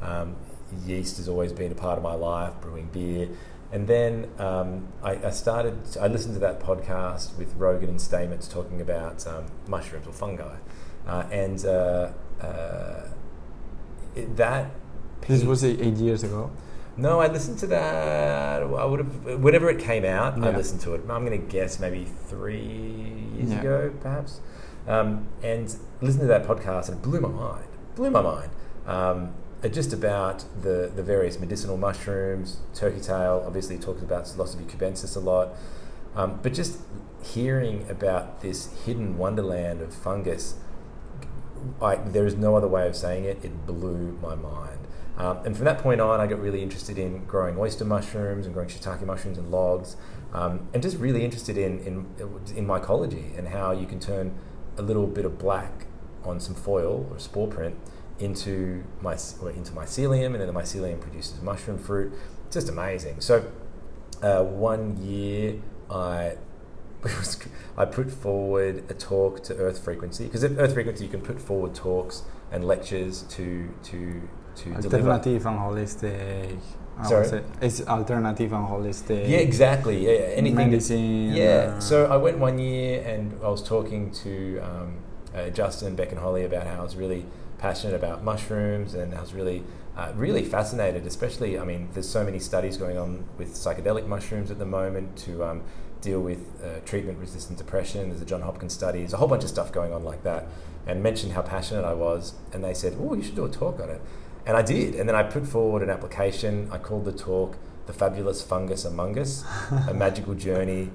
Speaker 2: um, yeast has always been a part of my life, brewing beer. And then um, I, I started, I listened to that podcast with Rogan and Stamets talking about um, mushrooms or fungi. Uh, and uh, uh, it, that.
Speaker 1: This was eight, years ago.
Speaker 2: no, I listened to that. I would have whenever it came out. I listened to it. I'm going to guess maybe three years
Speaker 1: Yeah.
Speaker 2: ago, perhaps. Um, and listened to that podcast, and it blew my mind. Blew my mind. Um, just about the the various medicinal mushrooms, turkey tail. Obviously, talks about Psilocybe cubensis a lot. Um, but just hearing about this hidden wonderland of fungus I, there is no other way of saying it. It blew my mind. Um, and from that point on, I got really interested in growing oyster mushrooms and growing shiitake mushrooms and logs, um, and just really interested in, in in mycology and how you can turn a little bit of black on some foil or spore print into my or into mycelium, and then the mycelium produces mushroom fruit. It's just amazing. So uh, one year I I put forward a talk to Earth Frequency because at Earth Frequency you can put forward talks and lectures to to to deliver.
Speaker 1: Alternative and holistic. I
Speaker 2: Sorry?
Speaker 1: It's alternative and holistic.
Speaker 2: Yeah, exactly. Yeah, yeah. anything. that-
Speaker 1: Medicine.
Speaker 2: yeah.
Speaker 1: uh,
Speaker 2: So I went one year and I was talking to um, uh, Justin Beck and Holly about how I was really passionate about mushrooms and I was really uh, really fascinated. Especially, I mean, there's so many studies going on with psychedelic mushrooms at the moment to um, deal with uh, treatment-resistant depression. There's a John Hopkins study. There's a whole bunch of stuff going on like that. And mentioned how passionate I was, and they said, "Oh, you should do a talk on it." And I did. And then I put forward an application. I called the talk "The Fabulous Fungus Among Us: A Magical Journey."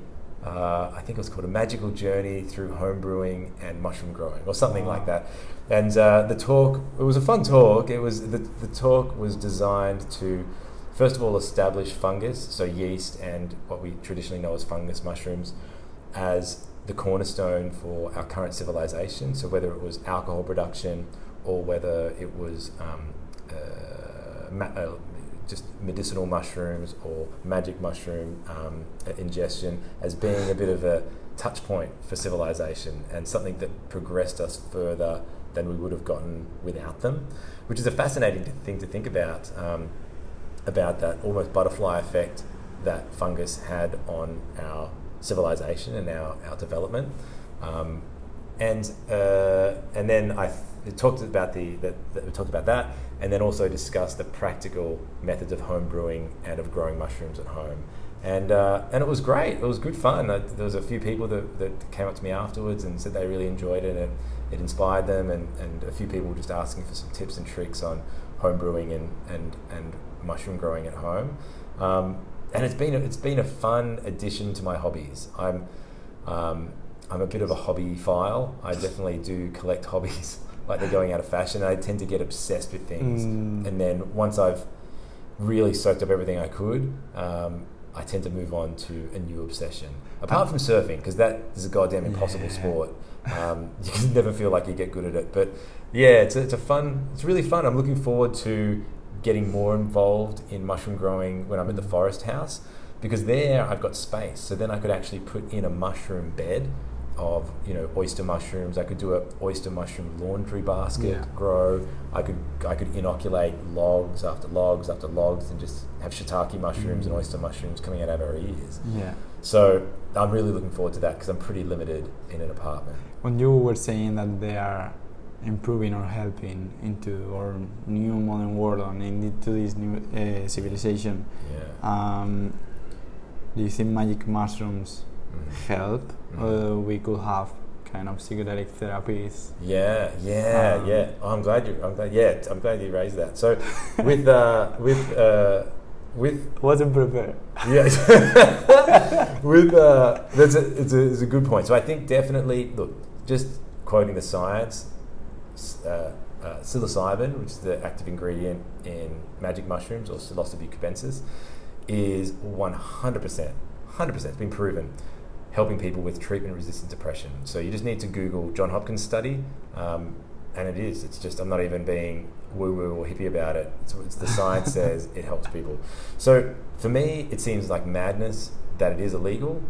Speaker 2: Uh, I think it was called "A Magical Journey Through Home Brewing and Mushroom Growing," or something like that. And uh, the talk, it was a fun talk. It was the, the talk was designed to, first of all, establish fungus, so yeast and what we traditionally know as fungus mushrooms, as the cornerstone for our current civilization. So whether it was alcohol production or whether it was um, uh, ma- uh, just medicinal mushrooms or magic mushroom um, ingestion as being a bit of a touch point for civilization and something that progressed us further than we would have gotten without them, which is a fascinating thing to think about. Um, about that almost butterfly effect that fungus had on our civilization and our, our development. Um, and uh, and then I th- talked about the, the we talked about that, and then also discussed the practical methods of home brewing and of growing mushrooms at home. And uh, and it was great. It was good fun. Uh, there was a few people that, that came up to me afterwards and said they really enjoyed it and it inspired them. And, and a few people just asking for some tips and tricks on home brewing and, and, and mushroom growing at home. Um, and it's been a, it's been a fun addition to my hobbies. I'm um, I'm a bit of a hobby file. I definitely do collect hobbies like they're going out of fashion. I tend to get obsessed with things,
Speaker 1: Mm.
Speaker 2: and then once I've really soaked up everything I could, um, I tend to move on to a new obsession. Apart from surfing, because that is a goddamn impossible
Speaker 1: Yeah.
Speaker 2: sport. Um, you can never feel like you get good at it. But yeah, it's a, it's a fun. It's really fun. I'm looking forward to getting more involved in mushroom growing when I'm at the forest house because there I've got space. So then I could actually put in a mushroom bed of you know oyster mushrooms. I could do a oyster mushroom laundry basket
Speaker 1: Yeah.
Speaker 2: grow. I could I could inoculate logs after logs after logs and just have shiitake mushrooms and
Speaker 1: Mm.
Speaker 2: oyster mushrooms coming out of our ears.
Speaker 1: Yeah.
Speaker 2: So I'm really looking forward to that because I'm pretty limited in an apartment.
Speaker 1: When you were saying that they are improving or helping into our new modern world and into this new uh, civilization,
Speaker 2: Yeah.
Speaker 1: um, do you think magic mushrooms
Speaker 2: Mhm.
Speaker 1: help? Or we could have kind of psychedelic therapies?
Speaker 2: Yeah, yeah,
Speaker 1: Um,
Speaker 2: yeah. Oh, I'm glad you. I'm glad. Yeah, I'm glad you raised that. So, with uh, with uh, with
Speaker 1: Wasn't prepared.
Speaker 2: yeah, with uh, that's a, it's, a, it's a good point. So I think definitely look, just quoting the science, uh, uh, psilocybin, which is the active ingredient in magic mushrooms or psilocybe cubensis, is 100%, 100%, it's been proven, helping people with treatment-resistant depression. So you just need to Google John Hopkins study, um, and it is. It's just I'm not even being woo-woo or hippie about it. It's, it's the science says it helps people. So for me, it seems like madness that it is illegal.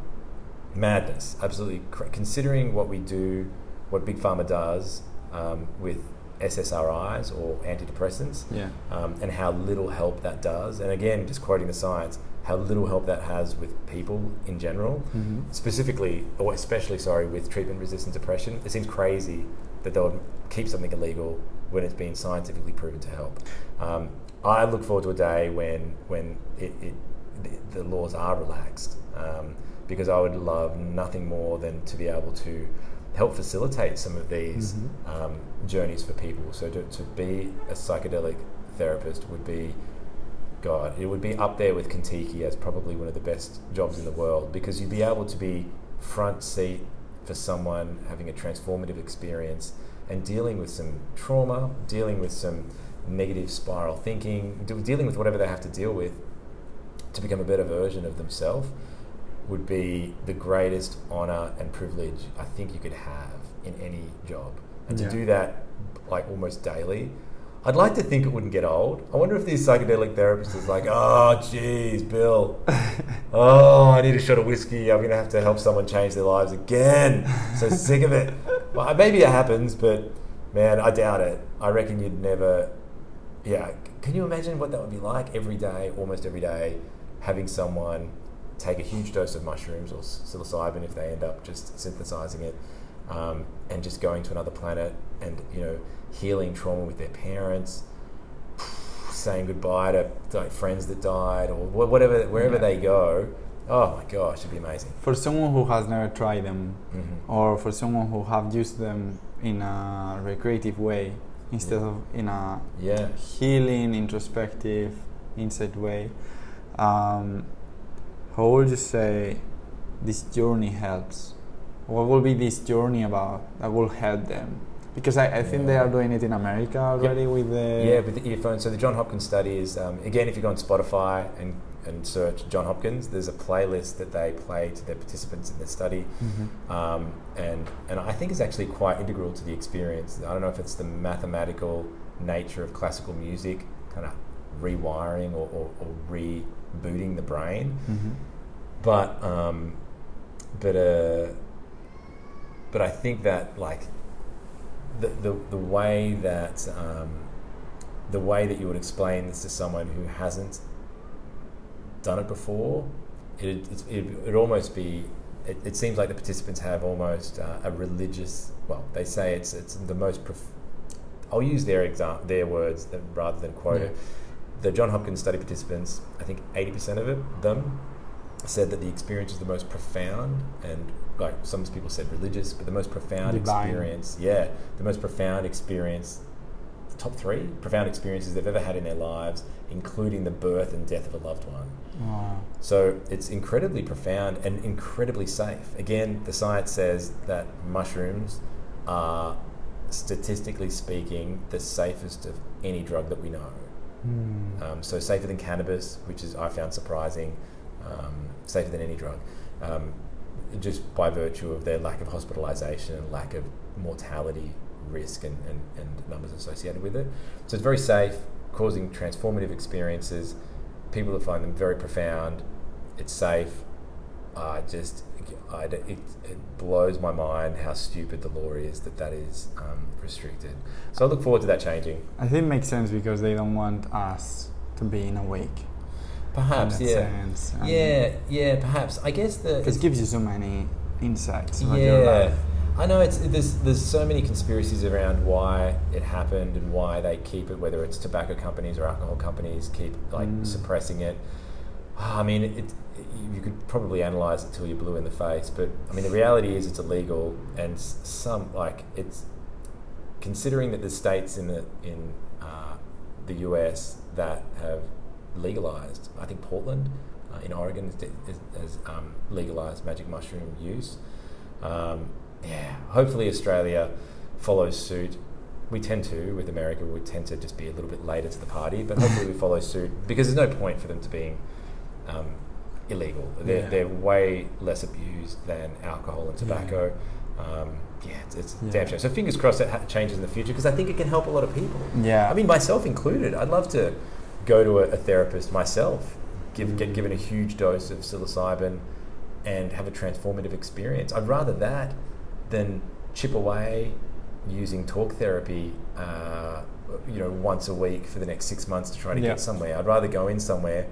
Speaker 2: Madness, absolutely. Considering what we do, what Big Pharma does um, with SSRIs or antidepressants,
Speaker 1: Yeah.
Speaker 2: um, and how little help that does. And again, just quoting the science, how little help that has with people in general,
Speaker 1: Mhm.
Speaker 2: specifically, or especially, sorry, with treatment resistant depression. It seems crazy that they would keep something illegal when it's been scientifically proven to help. Um, I look forward to a day when, when it, it, the, the laws are relaxed um, because I would love nothing more than to be able to help facilitate some of these
Speaker 1: Mhm.
Speaker 2: um, journeys for people. So to, to be a psychedelic therapist would be, God, it would be up there with Kentucky as probably one of the best jobs in the world because you'd be able to be front seat for someone having a transformative experience and dealing with some trauma, dealing with some negative spiral thinking, dealing with whatever they have to deal with to become a better version of themselves would be the greatest honor and privilege I think you could have in any job. And
Speaker 1: Yeah.
Speaker 2: to do that like almost daily, I'd like to think it wouldn't get old. I wonder if these psychedelic therapists is like, oh, geez, Bill, oh, I need a shot of whiskey. I'm going to have to help someone change their lives again. So sick of it. Well, maybe it happens, but man, I doubt it. I reckon you'd never. Yeah, can you imagine what that would be like every day, almost every day, having someone take a huge dose of mushrooms or psilocybin if they end up just synthesizing it, um, and just going to another planet and you know healing trauma with their parents, saying goodbye to like friends that died or whatever wherever
Speaker 1: Yeah.
Speaker 2: they go. Oh my gosh, it'd be amazing.
Speaker 1: For someone who has never tried them,
Speaker 2: hmm
Speaker 1: or for someone who have used them in a recreative way instead of in a
Speaker 2: Yeah.
Speaker 1: healing, introspective, insight way, um, how would you say this journey helps? What will be this journey about that will help them? Because I, I think they are doing it in America already with the
Speaker 2: Yeah, with the earphones. So the John Hopkins study is um, again, if you go on Spotify and and search John Hopkins, there's a playlist that they play to their participants in the study,
Speaker 1: Mhm.
Speaker 2: um, and and I think it's actually quite integral to the experience. I don't know if it's the mathematical nature of classical music, kind of rewiring or, or, or rebooting the brain,
Speaker 1: Mhm.
Speaker 2: but um, but uh, but I think that like the the, the way that um, the way that you would explain this to someone who hasn't done it before, it it's, it would almost be. It, it seems like the participants have almost uh, a religious. Well, they say it's it's the most. Prof- I'll use their exam their words than, rather than quote it. The John Hopkins study participants, I think eighty percent of it, them said that the experience is the most profound and like some people said religious, but the most profound
Speaker 1: Divine.
Speaker 2: experience. Yeah, the most profound experience. Top three profound experiences they've ever had in their lives, including the birth and death of a loved one.
Speaker 1: Wow.
Speaker 2: So it's incredibly profound and incredibly safe. Again, the science says that mushrooms are, statistically speaking, the safest of any drug that we know.
Speaker 1: Hmm.
Speaker 2: Um, so safer than cannabis, which is I found surprising, um, safer than any drug, um, just by virtue of their lack of hospitalisation and lack of mortality risk and, and, and numbers associated with it. So it's very safe, causing transformative experiences. People that find them very profound. It's safe. I just I, it, it blows my mind how stupid the law is that that is um, restricted. So I look forward to that changing.
Speaker 1: I think it makes sense because they don't want us to be in a wake.
Speaker 2: Perhaps,
Speaker 1: that
Speaker 2: yeah.
Speaker 1: sense. and-
Speaker 2: Yeah, yeah, perhaps. I guess the
Speaker 1: Because it gives you so many insights
Speaker 2: yeah. I know it's there's there's so many conspiracies around why it happened and why they keep it, whether it's tobacco companies or alcohol companies keep like
Speaker 1: Mm.
Speaker 2: suppressing it. I mean, it, it, you could probably analyze it till you're blue in the face, but I mean, the reality is it's illegal, and some like it's considering that the states in the in uh, the US that have legalized. I think Portland uh, in Oregon has, has um, legalized magic mushroom use. Um, yeah, hopefully Australia follows suit. We tend to, with America, we tend to just be a little bit later to the party, but hopefully we follow suit because there's no point for them to being um, illegal. They're,
Speaker 1: Yeah.
Speaker 2: they're way less abused than alcohol and tobacco. Um, yeah, it's, it's
Speaker 1: Yeah.
Speaker 2: damn shame. So fingers crossed that ha- changes in the future because I think it can help a lot of people.
Speaker 1: Yeah.
Speaker 2: I mean, myself included. I'd love to go to a, a therapist myself, give, get
Speaker 1: Mm.
Speaker 2: given a huge dose of psilocybin, and have a transformative experience. I'd rather that than chip away using talk therapy, uh, you know, once a week for the next six months to try to
Speaker 1: Yeah.
Speaker 2: get somewhere. I'd rather go in somewhere,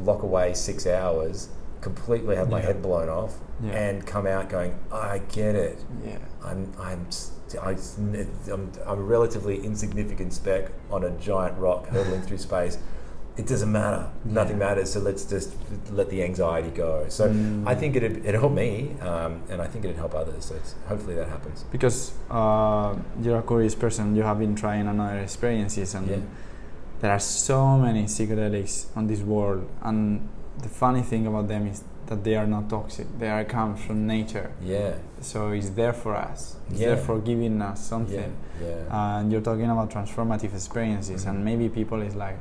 Speaker 2: lock away six hours, completely have my
Speaker 1: Yeah.
Speaker 2: head blown off,
Speaker 1: Yeah.
Speaker 2: and come out going, I get it.
Speaker 1: yeah.
Speaker 2: I'm I'm I, am I'm a relatively insignificant speck on a giant rock hurtling through space. It doesn't matter. Nothing
Speaker 1: Yeah.
Speaker 2: matters. So let's just let the anxiety go. So
Speaker 1: Mm.
Speaker 2: I think it'd, it'd help me, um, and I think it'd help others. So it's, hopefully that happens.
Speaker 1: Because uh, you're a curious person, you have been trying another experiences, and
Speaker 2: Yeah.
Speaker 1: there are so many psychedelics on this world. And the funny thing about them is that they are not toxic. They are come from nature,
Speaker 2: Yeah.
Speaker 1: so it's there for us. It's
Speaker 2: Yeah.
Speaker 1: there for giving us something.
Speaker 2: Yeah. Yeah.
Speaker 1: And you're talking about transformative experiences,
Speaker 2: Mhm.
Speaker 1: and maybe people is like,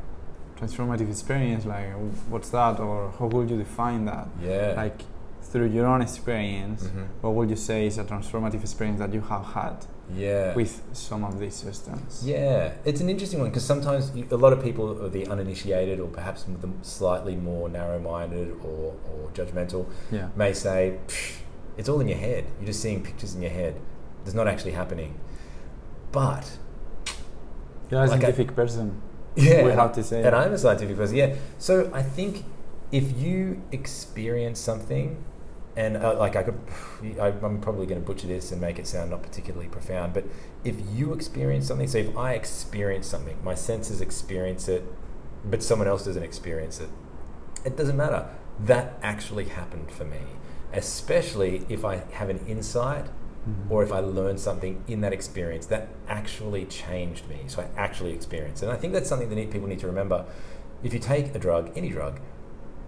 Speaker 1: transformative experience, like what's that, or how would you define that?
Speaker 2: yeah.
Speaker 1: Like through your own experience,
Speaker 2: Mhm.
Speaker 1: what would you say is a transformative experience that you have had
Speaker 2: yeah.
Speaker 1: with some of these systems?
Speaker 2: Yeah, it's an interesting one because sometimes you, a lot of people, are the uninitiated or perhaps the slightly more narrow-minded or, or judgmental,
Speaker 1: Yeah.
Speaker 2: may say it's all in your head. You're just seeing pictures in your head. It's not actually happening. But
Speaker 1: You're a
Speaker 2: Like a-
Speaker 1: scientific person.
Speaker 2: Yeah,
Speaker 1: We have to say
Speaker 2: and. I'm a scientific person. Yeah, so I think if you experience something, and uh, like I could, I, I'm probably going to butcher this and make it sound not particularly profound, but if you experience something, so if I experience something, my senses experience it, but someone else doesn't experience it, it doesn't matter. That actually happened for me, especially if I have an insight
Speaker 1: Mhm.
Speaker 2: or if I learned something in that experience that actually changed me. So I actually experienced. And I think that's something that people need to remember. If you take a drug, any drug,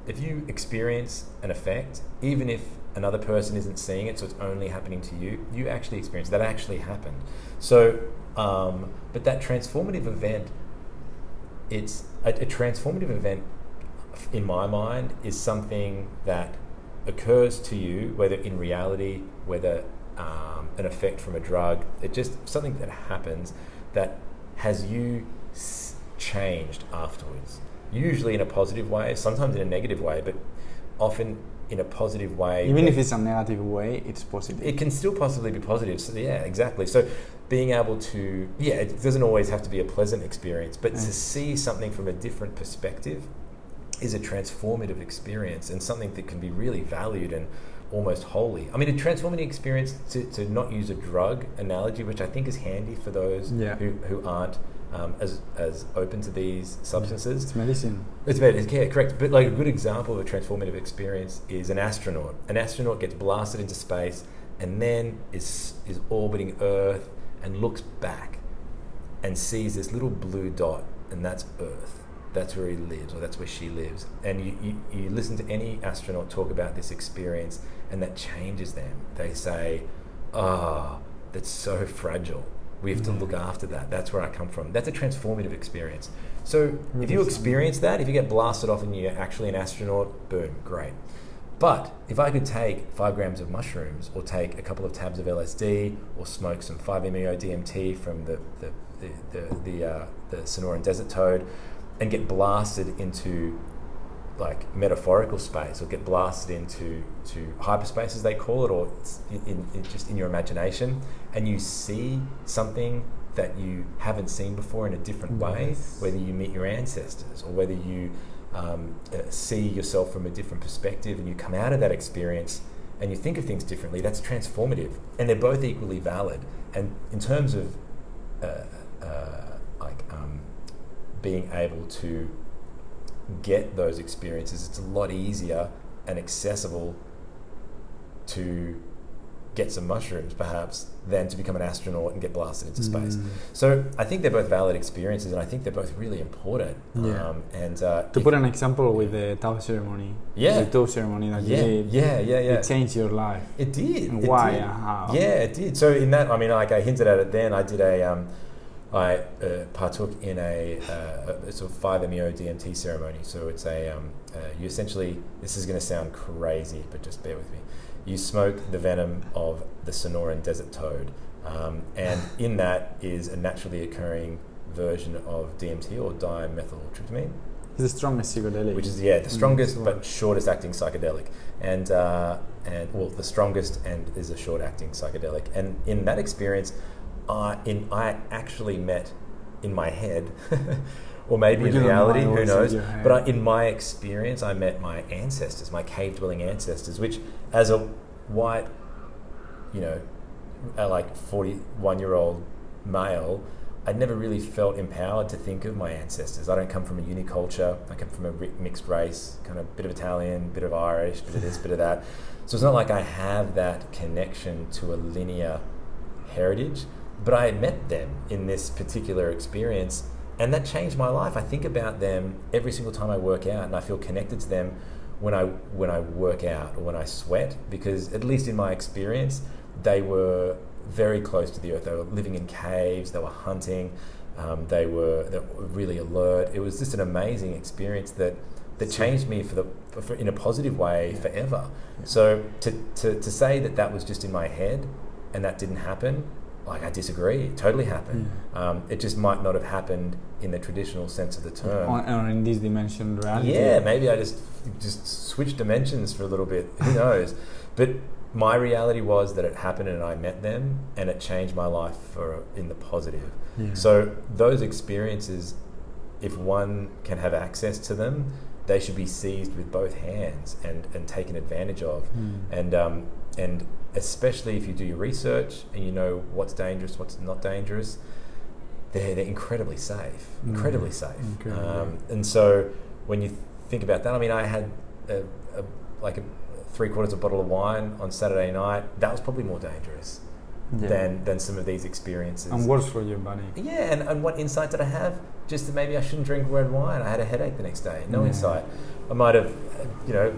Speaker 2: if you experience an effect, even if another person isn't seeing it, so it's only happening to you, you actually experience that actually happened. So, um, but that transformative event, it's a, a transformative event in my mind is something that occurs to you, whether in reality, whether um, an effect from a drug, it just something that happens that has you s- changed afterwards. Usually in a positive way, sometimes in a negative way, but often in a positive way.
Speaker 1: Even if it's a negative way, it's positive.
Speaker 2: it can still possibly be positive. So yeah, exactly. So being able to yeah, it doesn't always have to be a pleasant experience, but to see something from a different perspective is a transformative experience and something that can be really valued and almost wholly. I mean, a transformative experience to, to not use a drug analogy, which I think is handy for those
Speaker 1: Yeah.
Speaker 2: who, who aren't um, as, as open to these substances.
Speaker 1: it's medicine.
Speaker 2: It's about yeah, correct. But like a good example of a transformative experience is an astronaut. An astronaut gets blasted into space and then is is orbiting Earth and looks back and sees this little blue dot, and that's Earth. That's where he lives, or that's where she lives. And you, you, you listen to any astronaut talk about this experience, and that changes them. They say, "Ah, that's so fragile. We have to look after that. That's where I come from." That's a transformative experience. So if you experience that, if you get blasted off and you're actually an astronaut, boom, great. But if I could take five grams of mushrooms, or take a couple of tabs of LSD, or smoke some 5-MeO DMT from the the the the, the, uh, the Sonoran Desert Toad, and get blasted into like metaphorical space, or get blasted into to hyperspace as they call it, or in, in, just in your imagination, and you see something that you haven't seen before in a different way, whether you meet your ancestors or whether you um, uh, see yourself from a different perspective and you come out of that experience and you think of things differently, that's transformative. And they're both equally valid. And in terms of uh, uh, like um, being able to get those experiences, it's a lot easier and accessible to get some mushrooms, perhaps, than to become an astronaut and get blasted into space.
Speaker 1: Mm.
Speaker 2: So I think they're both valid experiences, and I think they're both really important.
Speaker 1: Yeah.
Speaker 2: Um, and uh,
Speaker 1: To put an example with the Tao ceremony,
Speaker 2: Yeah.
Speaker 1: the Tao ceremony that
Speaker 2: yeah,
Speaker 1: you did,
Speaker 2: yeah, yeah, yeah,
Speaker 1: it changed your life.
Speaker 2: It did.
Speaker 1: And
Speaker 2: it
Speaker 1: why
Speaker 2: did.
Speaker 1: and how?
Speaker 2: Yeah, it did. So in that, I mean, like I hinted at it then. I did a, um, I uh, partook in a, uh, a sort of five meo DMT ceremony. So it's a, um, uh, you essentially. This is going to sound crazy, but just bear with me. You smoke the venom of the Sonoran desert toad, um, and in that is a naturally occurring version of DMT or dimethyltryptamine
Speaker 1: It's the strongest psychedelic.
Speaker 2: which is yeah the
Speaker 1: Mm,
Speaker 2: strongest but shortest acting psychedelic, and uh, and well the strongest and is a short acting psychedelic. And in that experience, I in I actually met in my head, or maybe in reality, who knows? But I, in my experience, I met my ancestors, my cave dwelling ancestors, which as a white, you know, a like forty one year old male. I'd never really felt empowered to think of my ancestors. I don't come from a uniculture. I come from a mixed race, kind of bit of Italian, bit of Irish, bit of this, bit of that. So it's not like I have that connection to a linear heritage, but I met them in this particular experience, and that changed my life. I think about them every single time I work out, and I feel connected to them when I when I work out or when I sweat, because at least in my experience, they were very close to the earth. They were living in caves. They were hunting. Um, they were they were really alert. It was just an amazing experience that that changed me for the for, in a positive way forever. So to, to to say that that was just in my head and that didn't happen, like I disagree. It totally happened. Um, it just might not have happened in the traditional sense of the term.
Speaker 1: or, or in this dimension reality.
Speaker 2: Yeah, maybe I just just switched dimensions for a little bit. Who knows? but my reality was that it happened and I met them and it changed my life for in the positive.
Speaker 1: Yeah.
Speaker 2: So those experiences, if one can have access to them, they should be seized with both hands and, and taken advantage of.
Speaker 1: Mm.
Speaker 2: And um, and especially if you do your research and you know what's dangerous, what's not dangerous, they're, they're incredibly safe,
Speaker 1: Mm.
Speaker 2: incredibly safe.
Speaker 1: Incredibly.
Speaker 2: Um, and so when you think about that, I mean, I had a, a, like a three quarters of a bottle of wine on Saturday night. That was probably more dangerous
Speaker 1: Yeah.
Speaker 2: than than some of these experiences.
Speaker 1: and worse for your money.
Speaker 2: Yeah, and, and what insight did I have? Just that maybe I shouldn't drink red wine. I had a headache the next day. No
Speaker 1: Yeah.
Speaker 2: insight. I might have, you know,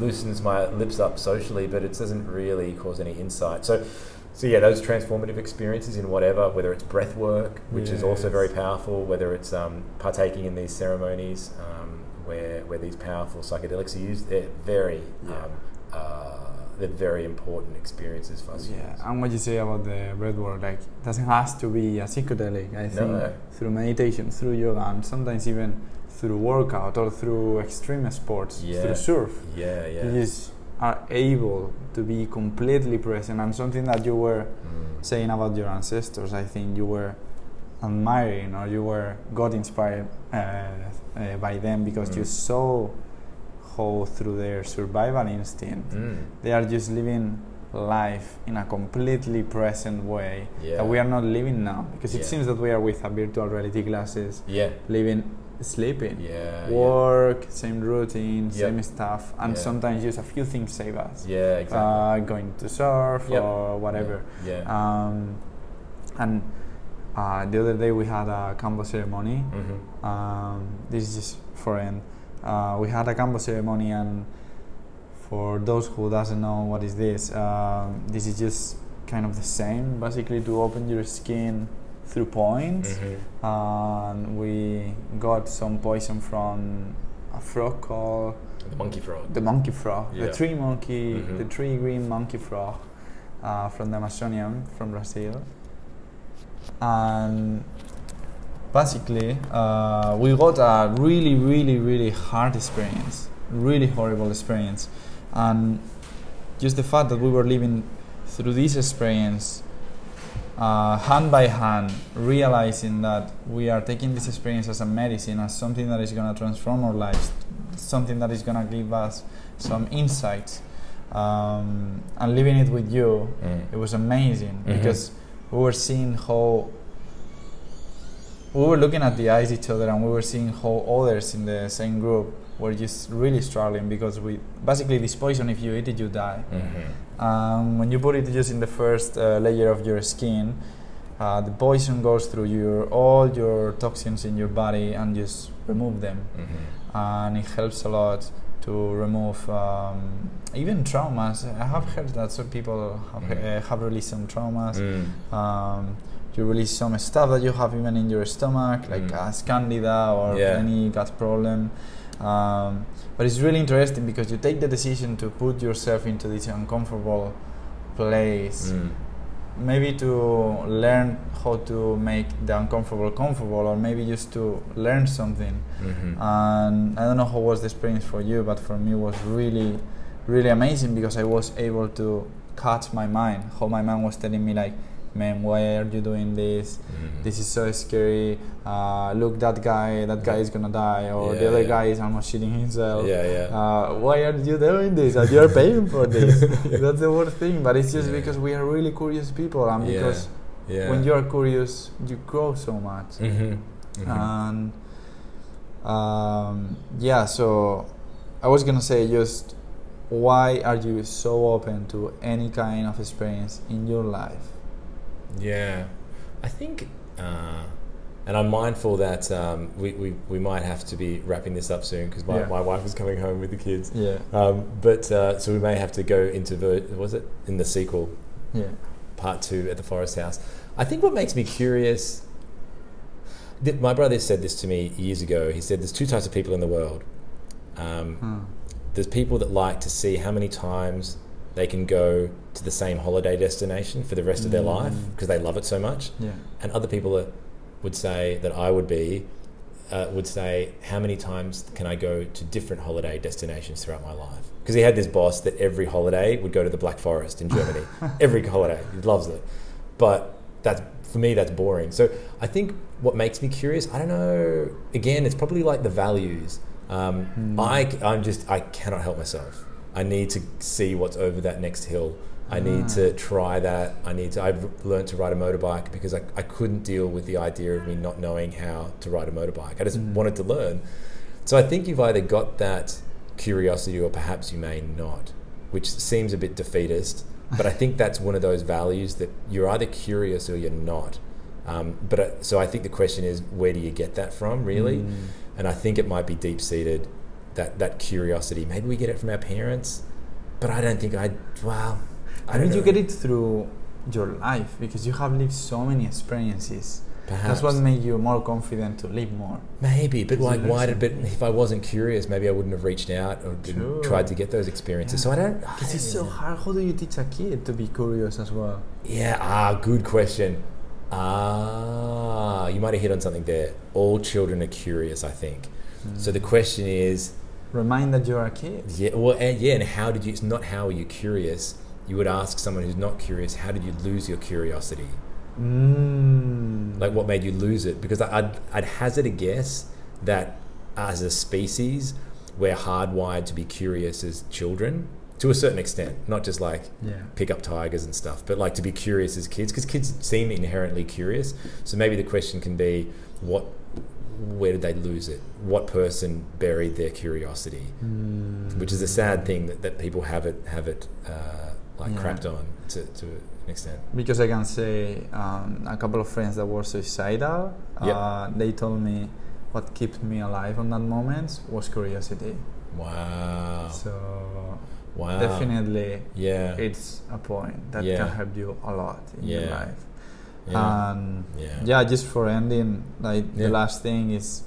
Speaker 2: loosens my lips up socially, but it doesn't really cause any insight. So, so yeah, those transformative experiences in whatever, whether it's breath work, which is also very powerful, whether it's um, partaking in these ceremonies um, where where these powerful psychedelics are used, they're very,
Speaker 1: Yeah.
Speaker 2: um, uh, they're very important experiences for us.
Speaker 1: Yeah,
Speaker 2: humans.
Speaker 1: and what you say about the breath work, like, doesn't have to be a psychedelic. I think
Speaker 2: No.
Speaker 1: through meditation, through yoga, and sometimes even through workout or through extreme sports,
Speaker 2: Yeah.
Speaker 1: through surf,
Speaker 2: Yeah, yeah.
Speaker 1: you just are able to be completely present. And something that you were
Speaker 2: Mm.
Speaker 1: saying about your ancestors, I think you were admiring or you were got inspired uh, uh, by them because you
Speaker 2: Mm.
Speaker 1: saw how through their survival instinct
Speaker 2: Mm.
Speaker 1: they are just living life in a completely present way
Speaker 2: Yeah.
Speaker 1: that we are not living now because it
Speaker 2: Yeah.
Speaker 1: seems that we are with a virtual reality glasses
Speaker 2: Yeah.
Speaker 1: living sleeping
Speaker 2: Yeah.
Speaker 1: work same routine
Speaker 2: Yep.
Speaker 1: same stuff and
Speaker 2: Yeah.
Speaker 1: sometimes just a few things save us
Speaker 2: Yeah. Yeah. Exactly.
Speaker 1: uh, going to surf
Speaker 2: Yep.
Speaker 1: or whatever
Speaker 2: Yeah.
Speaker 1: um, and uh, the other day we had a Kambo ceremony
Speaker 2: mm-hmm.
Speaker 1: um, this is just for end. Uh, we had a Kambo ceremony, and for those who doesn't know what is this, um, this is just kind of the same, basically to open your skin through points.
Speaker 2: Mm-hmm.
Speaker 1: And we got some poison from a frog called
Speaker 2: The monkey frog.
Speaker 1: the monkey frog,
Speaker 2: Yeah.
Speaker 1: the tree monkey,
Speaker 2: Mhm.
Speaker 1: the tree green monkey frog uh, from the Amazonian, from Brazil. And basically, uh, we got a really, really, really hard experience, really horrible experience. And just the fact that we were living through this experience uh, hand by hand, realizing that we are taking this experience as a medicine, as something that is going to transform our lives, something that is going to give us some insights, um, and living it with you,
Speaker 2: Mm.
Speaker 1: it was amazing
Speaker 2: Mhm.
Speaker 1: because we were seeing how we were looking at the eyes each other and we were seeing how others in the same group were just really struggling because we basically this poison if you eat it you die
Speaker 2: Mm-hmm.
Speaker 1: Um, when you put it just in the first uh, layer of your skin uh, the poison goes through your all your toxins in your body and just remove them
Speaker 2: Mm-hmm.
Speaker 1: and it helps a lot to remove um, even traumas i have heard that some people have,
Speaker 2: Mm.
Speaker 1: uh, have released some traumas
Speaker 2: Mm.
Speaker 1: um, you release some stuff that you have even in your stomach, like
Speaker 2: Mm.
Speaker 1: uh, candida or
Speaker 2: Yeah.
Speaker 1: any gut problem. Um, but it's really interesting because you take the decision to put yourself into this uncomfortable place,
Speaker 2: Mm.
Speaker 1: maybe to learn how to make the uncomfortable comfortable, or maybe just to learn something.
Speaker 2: Mhm.
Speaker 1: And I don't know how was the experience for you, but for me it was really, really amazing because I was able to catch my mind. How my mind was telling me like, "Man, why are you doing this?
Speaker 2: Mhm.
Speaker 1: This is so scary. Uh, look, that guy, that guy is gonna die, or the other
Speaker 2: yeah.
Speaker 1: guy is almost shooting himself.
Speaker 2: Yeah, yeah.
Speaker 1: Uh, why are you doing this? And you're paying for this. That's the worst thing. But it's just
Speaker 2: Yeah.
Speaker 1: because we are really curious people, and because
Speaker 2: yeah.
Speaker 1: when you are curious, you grow so much.
Speaker 2: Mhm. Mhm.
Speaker 1: And um, yeah, so I was gonna say just why are you so open to any kind of experience in your life?
Speaker 2: Yeah, I think, uh, and I'm mindful that um, we, we, we might have to be wrapping this up soon because my,
Speaker 1: Yeah.
Speaker 2: my wife is coming home with the kids.
Speaker 1: Yeah,
Speaker 2: Um, but uh, so we may have to go into the was it in the sequel
Speaker 1: yeah,
Speaker 2: part two at the Forest House. I think what makes me curious. th- My brother said this to me years ago. He said there's two types of people in the world. Um,
Speaker 1: Hmm.
Speaker 2: there's people that like to see how many times they can go to the same holiday destination for the rest of their life
Speaker 1: Mm.
Speaker 2: because they love it so much.
Speaker 1: yeah,
Speaker 2: And other people that would say that I would be uh, would say, how many times can I go to different holiday destinations throughout my life? Because he had this boss that every holiday would go to the Black Forest in Germany. every holiday, he loves it. But that's for me, that's boring. So I think what makes me curious, I don't know. Again, it's probably like the values. Um,
Speaker 1: Hmm.
Speaker 2: I, I'm just, I cannot help myself. I need to see what's over that next hill. I need
Speaker 1: Ah.
Speaker 2: to try that. I need to. I've learned to ride a motorbike because I, I couldn't deal with the idea of me not knowing how to ride a motorbike. I just
Speaker 1: Mm.
Speaker 2: wanted to learn. So I think you've either got that curiosity or perhaps you may not, which seems a bit defeatist. But I think that's one of those values that you're either curious or you're not. Um, but uh, so I think the question is, where do you get that from, really?
Speaker 1: Mm.
Speaker 2: And I think it might be deep seated, that that curiosity. Maybe we get it from our parents, but I don't think I. Well, I
Speaker 1: How
Speaker 2: don't
Speaker 1: did you get it through your life? Because you have lived so many experiences.
Speaker 2: Perhaps.
Speaker 1: That's what made you more confident to live more.
Speaker 2: Maybe, but like, why did? But if I wasn't curious, maybe I wouldn't have reached out or tried to get those experiences. So I don't.
Speaker 1: Because it's so hard. How do you teach a kid to be curious as well?
Speaker 2: Yeah. Ah, good question. Ah, you might have hit on something there. All children are curious. I think. So the question is,
Speaker 1: Remind that you're a kid.
Speaker 2: yeah, well, and, yeah, and how did you? It's not how are you curious. You would ask someone who's not curious, how did you lose your curiosity?
Speaker 1: Mm.
Speaker 2: Like, what made you lose it? Because I'd, I'd hazard a guess that as a species, we're hardwired to be curious as children to a certain extent, not just like
Speaker 1: yeah.
Speaker 2: pick up tigers and stuff, but like to be curious as kids, because kids seem inherently curious. So maybe the question can be, what, where did they lose it? What person buried their curiosity?
Speaker 1: Mm.
Speaker 2: Which is a sad thing that, that people have it have it uh, like
Speaker 1: Yeah.
Speaker 2: crapped on to, to an extent.
Speaker 1: Because I can say um, a couple of friends that were suicidal,
Speaker 2: Yep.
Speaker 1: uh, they told me what kept me alive on that moment was curiosity.
Speaker 2: Wow!
Speaker 1: So
Speaker 2: Wow!
Speaker 1: definitely,
Speaker 2: Yeah.
Speaker 1: it's a point that
Speaker 2: Yeah.
Speaker 1: can help you a lot in your life.
Speaker 2: Yeah.
Speaker 1: And
Speaker 2: yeah.
Speaker 1: yeah, just for ending, like
Speaker 2: Yeah.
Speaker 1: the last thing is,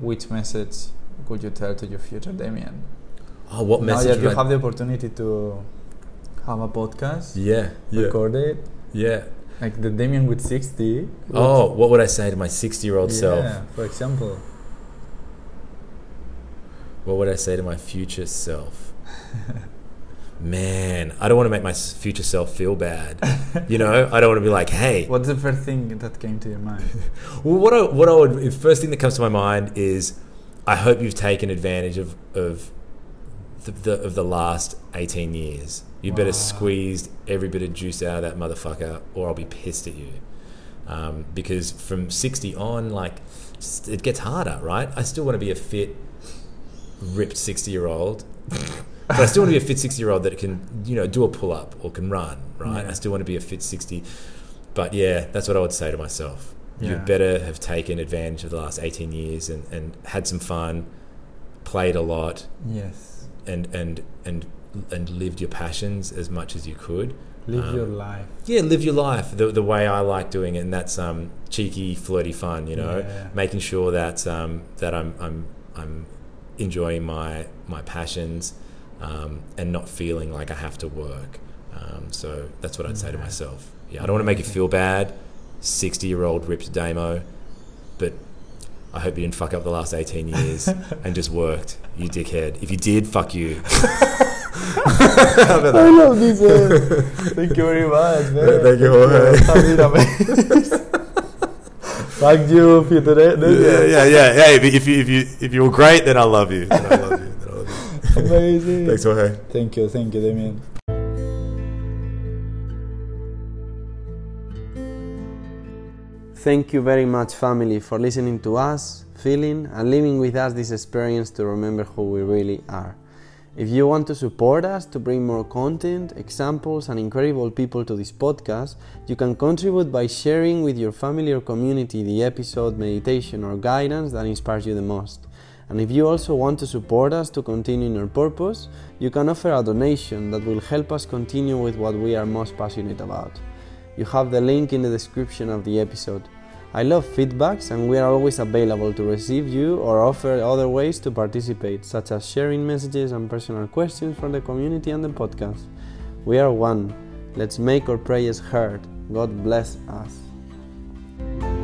Speaker 1: which message would you tell to your future Damien?
Speaker 2: Oh, what
Speaker 1: now
Speaker 2: message?
Speaker 1: that you
Speaker 2: would I-
Speaker 1: have the opportunity to have a podcast,
Speaker 2: yeah. Yeah.
Speaker 1: record it,
Speaker 2: Yeah.
Speaker 1: like the Damien with 60.
Speaker 2: Oh, what would I say to my sixty-year-old self?
Speaker 1: Yeah, for example.
Speaker 2: What would I say to my future self? Man, I don't want to make my future self feel bad. You know, I don't want to be like, "Hey."
Speaker 1: What's the first thing that came to your mind?
Speaker 2: Well, what I, what I would the first thing that comes to my mind is, I hope you've taken advantage of of the, the of the last eighteen years. You better
Speaker 1: Wow.
Speaker 2: squeeze every bit of juice out of that motherfucker, or I'll be pissed at you. Um, because from 60 on, like, it gets harder, right? I still want to be a fit, ripped 60 year old. but I still want to be a fit 60 year old that can, you know, do a pull up or can run, right?
Speaker 3: Yeah.
Speaker 2: I still want to be a fit 60. But yeah, that's what I would say to myself.
Speaker 3: Yeah.
Speaker 2: You better have taken advantage of the last 18 years and, and had some fun, played a lot,
Speaker 3: Yes.
Speaker 2: and, and, and, and lived your passions as much as you could.
Speaker 3: Live
Speaker 2: Um,
Speaker 3: your life.
Speaker 2: Yeah, live your life the, the way I like doing it, and that's um, cheeky, flirty fun. You know,
Speaker 3: Yeah.
Speaker 2: making sure that um, that I'm I'm I'm enjoying my my passions, um, and not feeling like I have to work. Um, so that's what I'd say to myself. Yeah, I don't want to make you feel bad. Sixty year old ripped damo, but I hope you didn't fuck up the last eighteen years and just worked. You dickhead. If you did, fuck you.
Speaker 3: I love this. uh, Thank you very much, man.
Speaker 2: Thank you, Jorge.
Speaker 3: Have been amazing. Thank you, future.
Speaker 2: yeah, yeah, yeah. Hey, if if you if you if you're great, then I love you. Then I love you. Then I love you.
Speaker 3: Amazing.
Speaker 2: Thanks, Jorge.
Speaker 3: Thank you, thank you, Damien.
Speaker 1: Thank you very much, family, for listening to us, feeling, and living with us this experience to remember who we really are. If you want to support us to bring more content, examples, and incredible people to this podcast, you can contribute by sharing with your family or community the episode, meditation, or guidance that inspires you the most. And if you also want to support us to continue in our purpose, you can offer a donation that will help us continue with what we are most passionate about. You have the link in the description of the episode. I love feedbacks and we are always available to receive you or offer other ways to participate, such as sharing messages and personal questions from the community and the podcast. We are one. Let's make our prayers heard. God bless us.